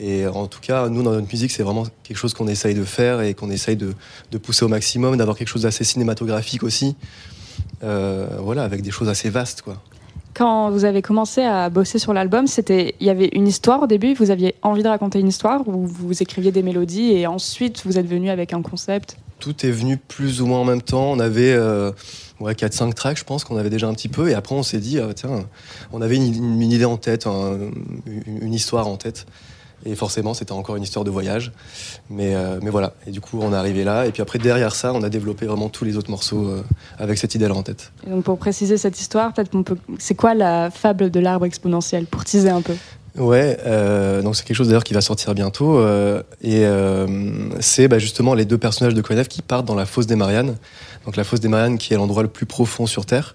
et en tout cas, nous, dans notre musique, c'est vraiment quelque chose qu'on essaye de faire et qu'on essaye de, pousser au maximum, d'avoir quelque chose d'assez cinématographique aussi. Voilà, avec des choses assez vastes, quoi. Quand vous avez commencé à bosser sur l'album, c'était, il y avait une histoire au début. Vous aviez envie de raconter une histoire, ou vous écriviez des mélodies et ensuite vous êtes venu avec un concept? Tout est venu plus ou moins en même temps. On avait euh, ouais, 4-5 tracks, je pense qu'on avait déjà un petit peu. Et après, on s'est dit, ah, tiens, on avait une, idée en tête, un- une, histoire en tête. Et forcément, c'était encore une histoire de voyage. Mais, euh, mais voilà. Et du coup, on est arrivé là. Et puis après, derrière ça, on a développé vraiment tous les autres morceaux euh, avec cette idée-là en tête. Et donc pour préciser cette histoire, peut-être qu'on peut, c'est quoi la fable de l'arbre exponentiel pour teaser un peu? Ouais, euh, donc c'est quelque chose d'ailleurs qui va sortir bientôt. euh, et euh, c'est bah, justement les deux personnages de Konev qui partent dans la fosse des Mariannes. Donc la fosse des Mariannes qui est l'endroit le plus profond sur Terre,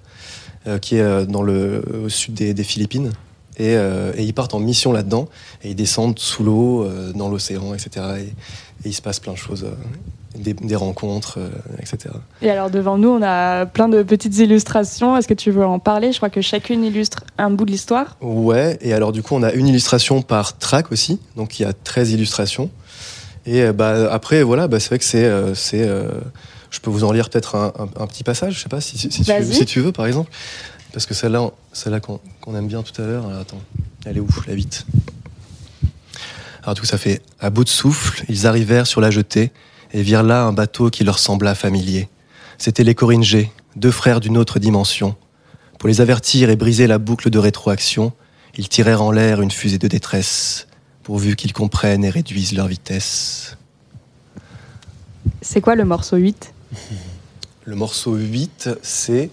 euh, qui est dans le, au sud des, Philippines. Et, ils partent en mission là-dedans et ils descendent sous l'eau, dans l'océan, etc. Et, il se passe plein de choses, des, des rencontres, euh, etc. Et alors devant nous, on a plein de petites illustrations. Est-ce que tu veux en parler? Je crois que chacune illustre un bout de l'histoire. Ouais, et alors du coup, on a une illustration par track aussi, donc il y a 13 illustrations. Et euh, bah, après, voilà, bah, c'est vrai que c'est. euh, euh, je peux vous en lire peut-être un, un- un petit passage, je sais pas, si, si, si tu, Vas-y. si tu veux, par exemple. Parce que celle-là, celle-là qu'on aime bien tout à l'heure, attends, elle est où? La vite. Alors du coup, ça fait À bout de souffle, ils arrivèrent sur la jetée et virent là un bateau qui leur sembla familier. C'étaient les Coringés, deux frères d'une autre dimension. Pour les avertir et briser la boucle de rétroaction, ils tirèrent en l'air une fusée de détresse, pourvu qu'ils comprennent et réduisent leur vitesse. C'est quoi le morceau 8 Le morceau 8, c'est.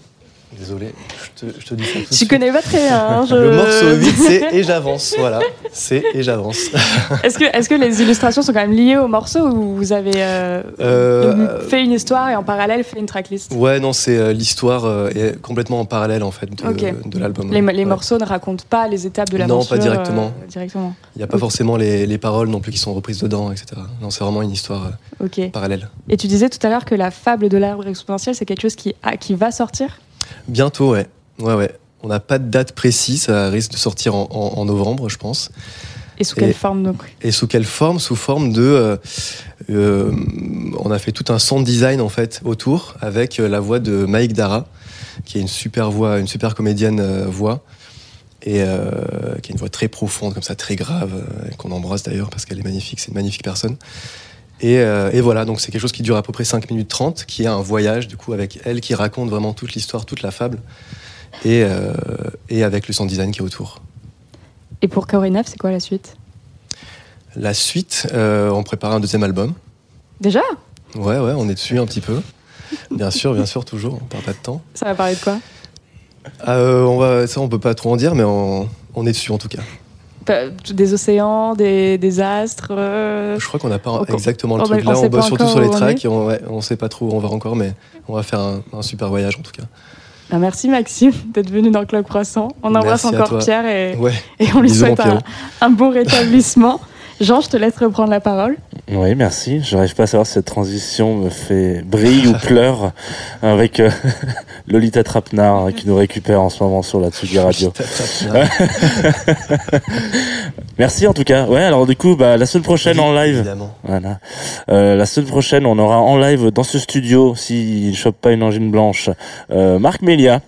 Désolé, je te, je te dis ça tout suite. connais pas très bien. hein, [laughs] je- Le morceau 8, c'est Et j'avance. Voilà, c'est Et j'avance. [laughs] Est-ce que, est-ce que les illustrations sont quand même liées au morceau ou vous avez euh, Euh, fait une histoire et en parallèle fait une tracklist? Ouais, non, c'est euh, l'histoire est complètement en parallèle en fait de, l'album. les, les Ouais. morceaux ne racontent pas les étapes de Non, l'aventure pas directement. directement. Il n'y a pas forcément les, les paroles non plus qui sont reprises dedans, etc. Non, c'est vraiment une histoire euh, Ok. parallèle. Et tu disais tout à l'heure que la fable de l'arbre exponentiel, c'est quelque chose qui, a- qui va sortir? Bientôt, ouais. Ouais, ouais. On n'a pas de date précise, ça risque de sortir en, en- en novembre, je pense. Et sous Et- quelle forme donc? Et sous quelle forme? Sous forme de. euh, euh, on a fait tout un sound design en fait autour avec euh, la voix de Mike Dara, qui est une super voix, une super comédienne euh, voix, et qui a une voix très profonde, comme ça, très grave, qu'on embrasse d'ailleurs parce qu'elle est magnifique, c'est une magnifique personne. Et, euh, et voilà, donc c'est quelque chose qui dure à peu près 5 minutes 30, qui est un voyage du coup avec elle qui raconte vraiment toute l'histoire, toute la fable, et, euh, et avec le sound design qui est autour. Et pour Kaorinaf, c'est quoi la suite? La suite, euh, on prépare un deuxième album. Déjà? Ouais, ouais, on est dessus un petit peu. Bien sûr, bien sûr, toujours, on perd pas de temps. Ça va parler de quoi? On va, ça, on peut pas trop en dire, mais on, on est dessus en tout cas. Des océans, des, des astres euh, Je crois qu'on n'a pas exactement le on- truc. Là, on bosse surtout sur les tracks et on, ouais, on sait pas trop où on va encore, mais on va faire un, un super voyage en tout cas. Ah, Merci Maxime [laughs] d'être venu dans Club Croissant. On embrasse Merci encore. Pierre et, Ouais, et on lui souhaite un bon rétablissement. [laughs] Jean, je te laisse reprendre la parole. Oui, merci. Je n'arrive pas à savoir si cette transition me fait brille ou pleure [laughs] avec euh, [laughs] Lolita Trapnar hein, qui nous récupère en ce moment sur la Tsugi Radio. [laughs] Merci en tout cas. Ouais, alors du coup, bah, la semaine prochaine en live. Évidemment. Voilà. Euh, la semaine prochaine, on aura en live dans ce studio, s'il ne chope pas une angine blanche, euh, Marc Mélia.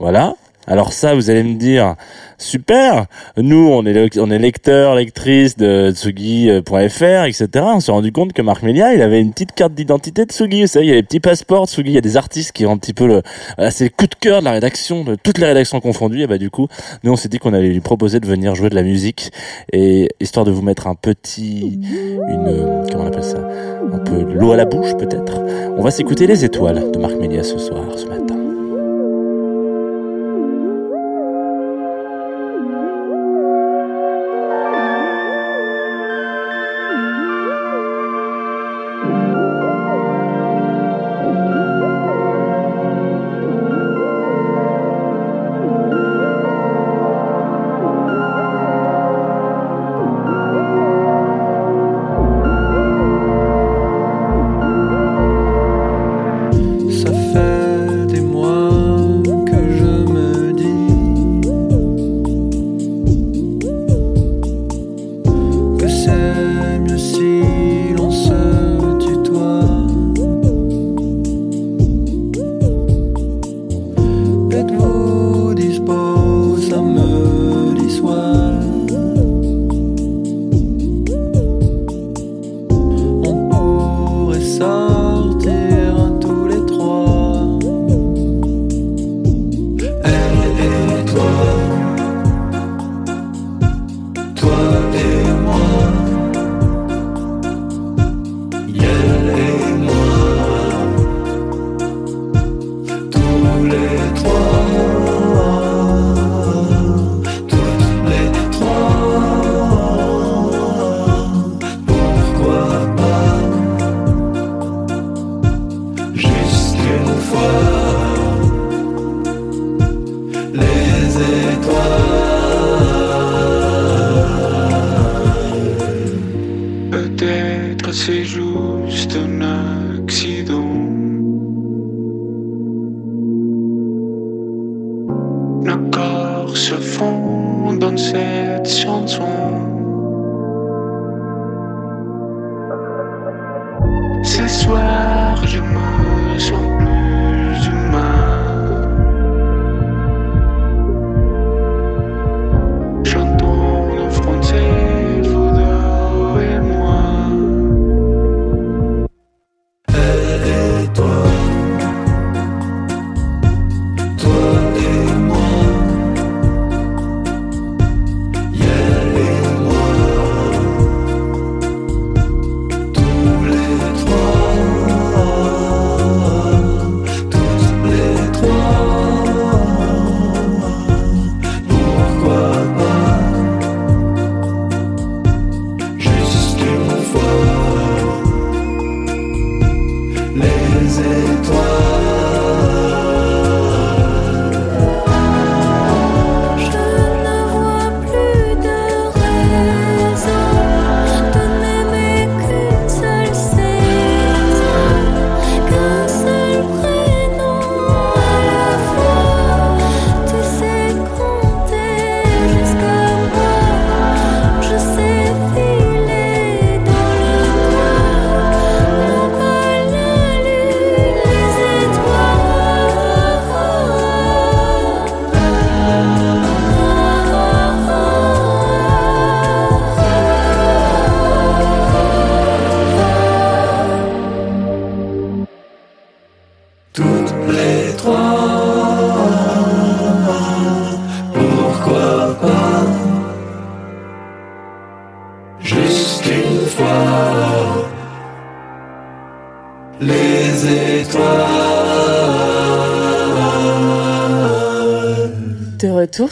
Voilà. Alors ça, vous allez me dire, super, nous, on est, lecteur, lectrice de Tsugi.fr, etc. On s'est rendu compte que Marc Mélia, il avait une petite carte d'identité de Tsugi. Vous savez, il y a les petits passeports de Tsugi, il y a des artistes qui ont un petit peu le... Voilà, c'est le coup de cœur de la rédaction, de toutes les rédactions confondues. Et bah du coup, nous, on s'est dit qu'on allait lui proposer de venir jouer de la musique, et histoire de vous mettre un petit... une... comment on appelle ça? Un peu l'eau à la bouche, peut-être. On va s'écouter Les Étoiles de Marc Mélia ce soir, ce matin.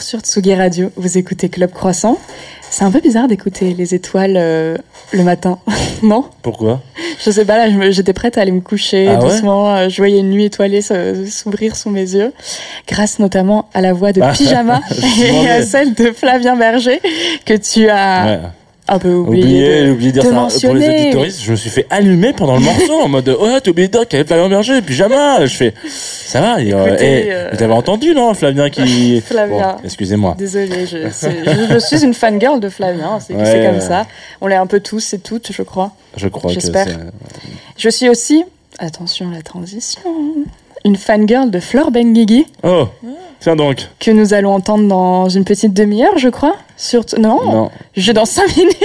Retour sur Tsugi Radio. Vous écoutez Club Croissant. C'est un peu bizarre d'écouter les étoiles euh, le matin, [laughs] non? Pourquoi? Je sais pas, là, j'étais prête à aller me coucher Ah doucement. euh, je voyais une nuit étoilée s'ouvrir sous mes yeux, grâce notamment à la voix de Ah, [laughs] Pyjama [laughs] et à celle de Flavien Berger, que tu as Ouais. Un peu oublié. Oublié, de- j'ai oublié de dire de ça pour les auditoristes. Je me suis fait allumer pendant le morceau en mode Oh, t'as oublié de dire qu'il y avait Flavien Berger pyjama. Je fais Ça va euh, Écoutez, eh, euh, Vous avez entendu, non, Flavien qui. [laughs] Flavien. Bon, excusez-moi. Désolée, je, c'est- je, je suis une fangirl de Flavien, c'est Ouais, comme ouais. ça. On l'est un peu tous et toutes, je crois. Je crois J'espère. Je suis aussi, attention la transition, une fangirl de Flore Benguigui Oh, tiens donc. que nous allons entendre dans une petite demi-heure, je crois. Sur non, Non. je dans cinq [laughs] minutes.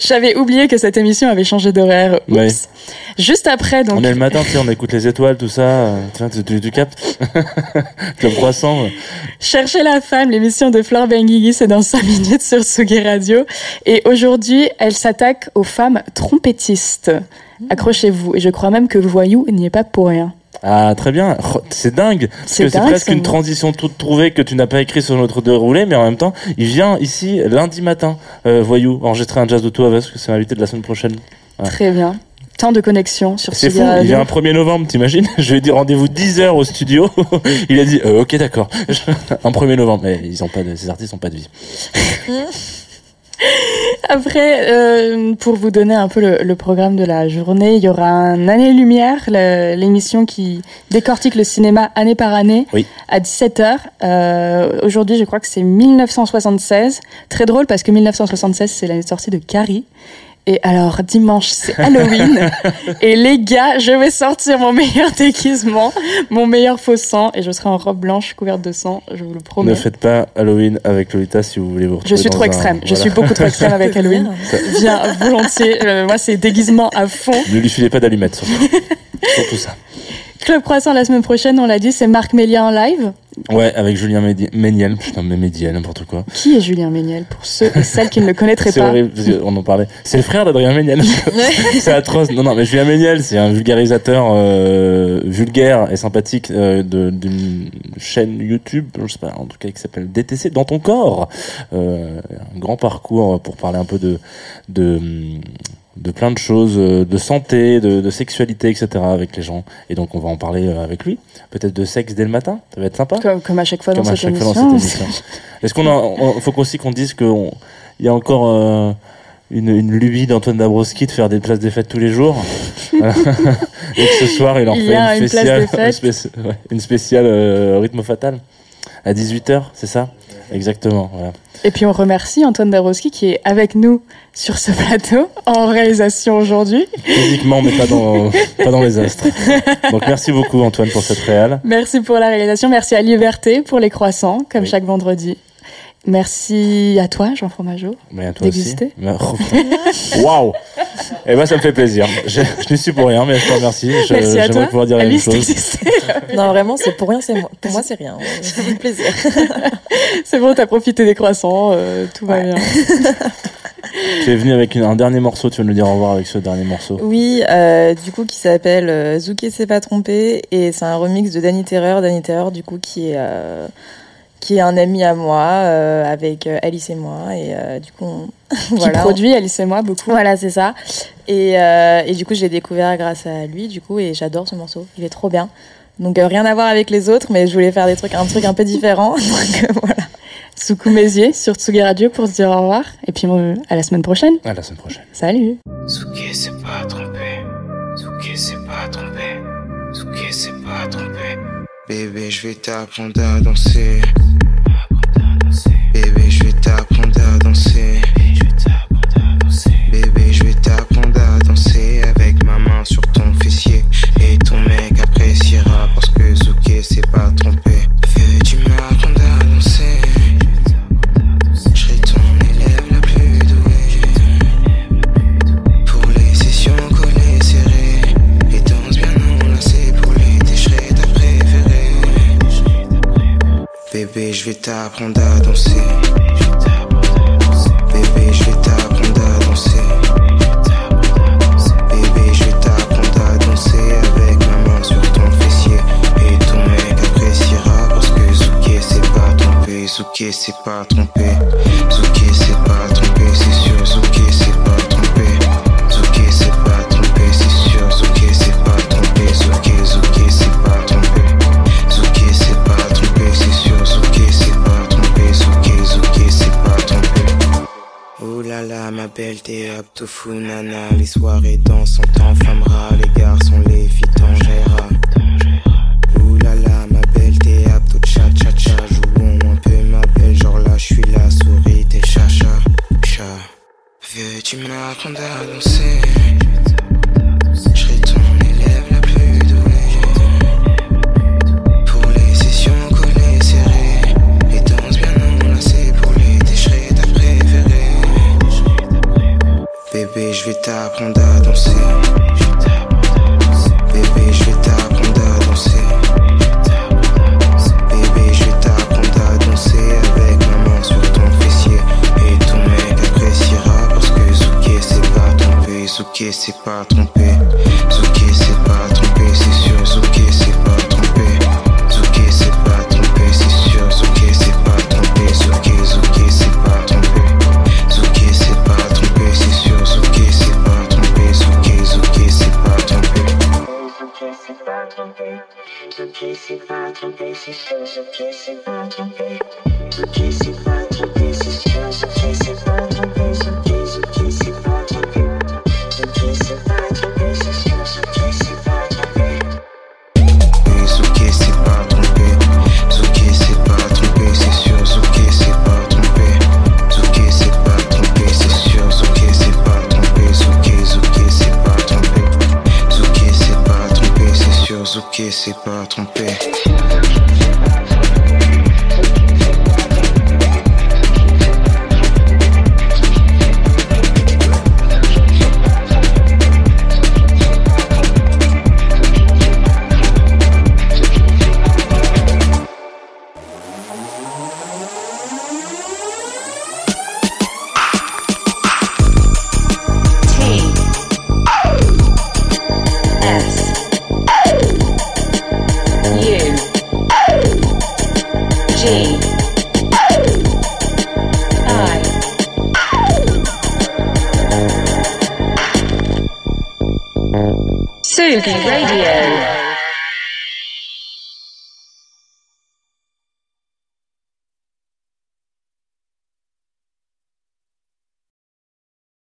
J'avais oublié que cette émission avait changé d'horaire. Oups. Ouais. Juste après, donc. On est le matin, tu sais, on écoute les étoiles, tout ça. euh, Tiens, tu, tu, tu captes [laughs] Club Croissant. Cherchez la femme, l'émission de Flore Benguigui, c'est dans 5 minutes sur Sugi Radio. Et aujourd'hui, elle s'attaque aux femmes trompettistes. Accrochez-vous. Et je crois même que Voyou n'y est pas pour rien. Ah, très bien. Oh, C'est dingue. Parce C'est que c'est presque une transition toute trouvée que tu n'as pas écrit sur notre déroulé, mais en même temps, il vient ici lundi matin, euh, voyou, enregistrer un jazz de toi parce que c'est l'invité de la semaine prochaine. Ouais. Très bien. Tant de connexions sur C'est fou, il vient un 1er novembre, t'imagines [laughs] Je lui ai dit rendez-vous 10h au studio. [laughs] il a dit euh, ok d'accord. [laughs] un 1er novembre. Mais ils ont pas de, ces artistes n'ont pas de vie. [laughs] Après, euh, pour vous donner un peu le, le programme de la journée, il y aura un année-lumière, le- l'émission qui décortique le cinéma année par année, Oui. à 17h. Euh, Aujourd'hui, je crois que c'est 1976. Très drôle parce que 1976, c'est l'année de sortie de Carrie. Et alors, dimanche, c'est Halloween. [laughs] et les gars, je vais sortir mon meilleur déguisement, mon meilleur faux sang, et je serai en robe blanche couverte de sang, je vous le promets. Ne faites pas Halloween avec Lolita si vous voulez vous Je retrouver suis dans trop un- extrême. Je suis beaucoup trop extrême avec [laughs] Halloween. Viens volontiers. Euh, moi, c'est déguisement à fond. Ne lui filez pas d'allumettes, surtout. [laughs] surtout ça. Club Croissant la semaine prochaine, on l'a dit, c'est Marc Mélia en live. Ouais, avec Julien Médi- Méniel. Putain, mais Médiel, n'importe quoi. Qui est Julien Méniel pour ceux et celles qui ne le connaîtraient C'est pas horrible, qu'on en parlait. C'est le frère d'Adrien Méniel. c'est atroce. Non, non, mais Julien Méniel, c'est un vulgarisateur euh, vulgaire et sympathique euh, d'une chaîne YouTube, je sais pas, en tout cas, qui s'appelle DTC dans ton corps. Euh, un grand parcours pour parler un peu de de de plein de choses, euh, de santé, de, de sexualité, etc. avec les gens. Et donc, on va en parler euh, avec lui. Peut-être de sexe dès le matin. Ça va être sympa. comme, comme à chaque fois dans Comme à chaque fois dans cette émission. [laughs] Est-ce qu'on a, faut aussi qu'on dise qu'il y a encore euh, une, une lubie d'Antoine Dabrowski de faire des places des fêtes tous les jours [laughs] [laughs] et que ce soir il en Il fait une spéciale, une spéciale euh, rythme fatal à 18h, c'est ça? Exactement. Voilà. Et puis on remercie Antoine Dabrowski qui est avec nous sur ce plateau en réalisation aujourd'hui. Physiquement, mais pas dans, [laughs] pas dans les astres. Donc merci beaucoup Antoine pour cette réale. Merci pour la réalisation. Merci à Liberté pour les croissants, comme Oui. chaque vendredi. Merci à toi, Jean Fromageau. Mais à toi aussi. D'exister. Oh, putain. [laughs] Waouh Et ben ça me fait plaisir. Je, je n'y suis pour rien, mais je te remercie. Je- Merci à J'aimerais toi. pouvoir dire la même chose. Non, vraiment, c'est pour rien, c'est moi. Pour moi, c'est rien. C'est du plaisir. [laughs] C'est bon, t'as profité des croissants, euh, tout va bien. [laughs] Tu es venu avec une- un dernier morceau, tu veux nous dire au revoir avec ce dernier morceau. Oui, euh, du coup, qui s'appelle euh, Zouké s'est pas trompé et c'est un remix de Danny Terreur. Danny Terreur, du coup, qui est euh, qui est un ami à moi euh, avec euh, Alice et moi et euh, du coup, on- [laughs] Qui voilà. produit, Alice et moi, beaucoup. Voilà, c'est ça. Et, euh, et du coup, je l'ai découvert grâce à lui, du coup, et j'adore ce morceau. Il est trop bien. Donc, euh, rien à voir avec les autres, mais je voulais faire des trucs, un truc un peu [laughs] différent. [laughs] Donc, euh, voilà. Soukou Mézier sur Tsugi Radio pour se dire au revoir. Et puis à la semaine prochaine. À la semaine prochaine. Salut. S'est pas s'est pas s'est pas trompé. Bébé, je vais t'apprendre à danser. Bébé, je vais t'apprendre à danser. Bébé, je vais t'apprendre à danser avec ma main sur ton fessier. Et ton mec appréciera parce que Souké s'est pas trompé. Bébé je vais t'apprendre à danser. Bébé je vais t'apprendre à danser. Bébé je vais t'apprendre à danser Avec ma main sur ton fessier. Et ton mec appréciera Parce que Zouké c'est pas trompé. Zouké c'est pas trompé. Zouké, c'est pas trompé, t'es up to fou, nana. Les soirées dansent, on t'enflammera. Les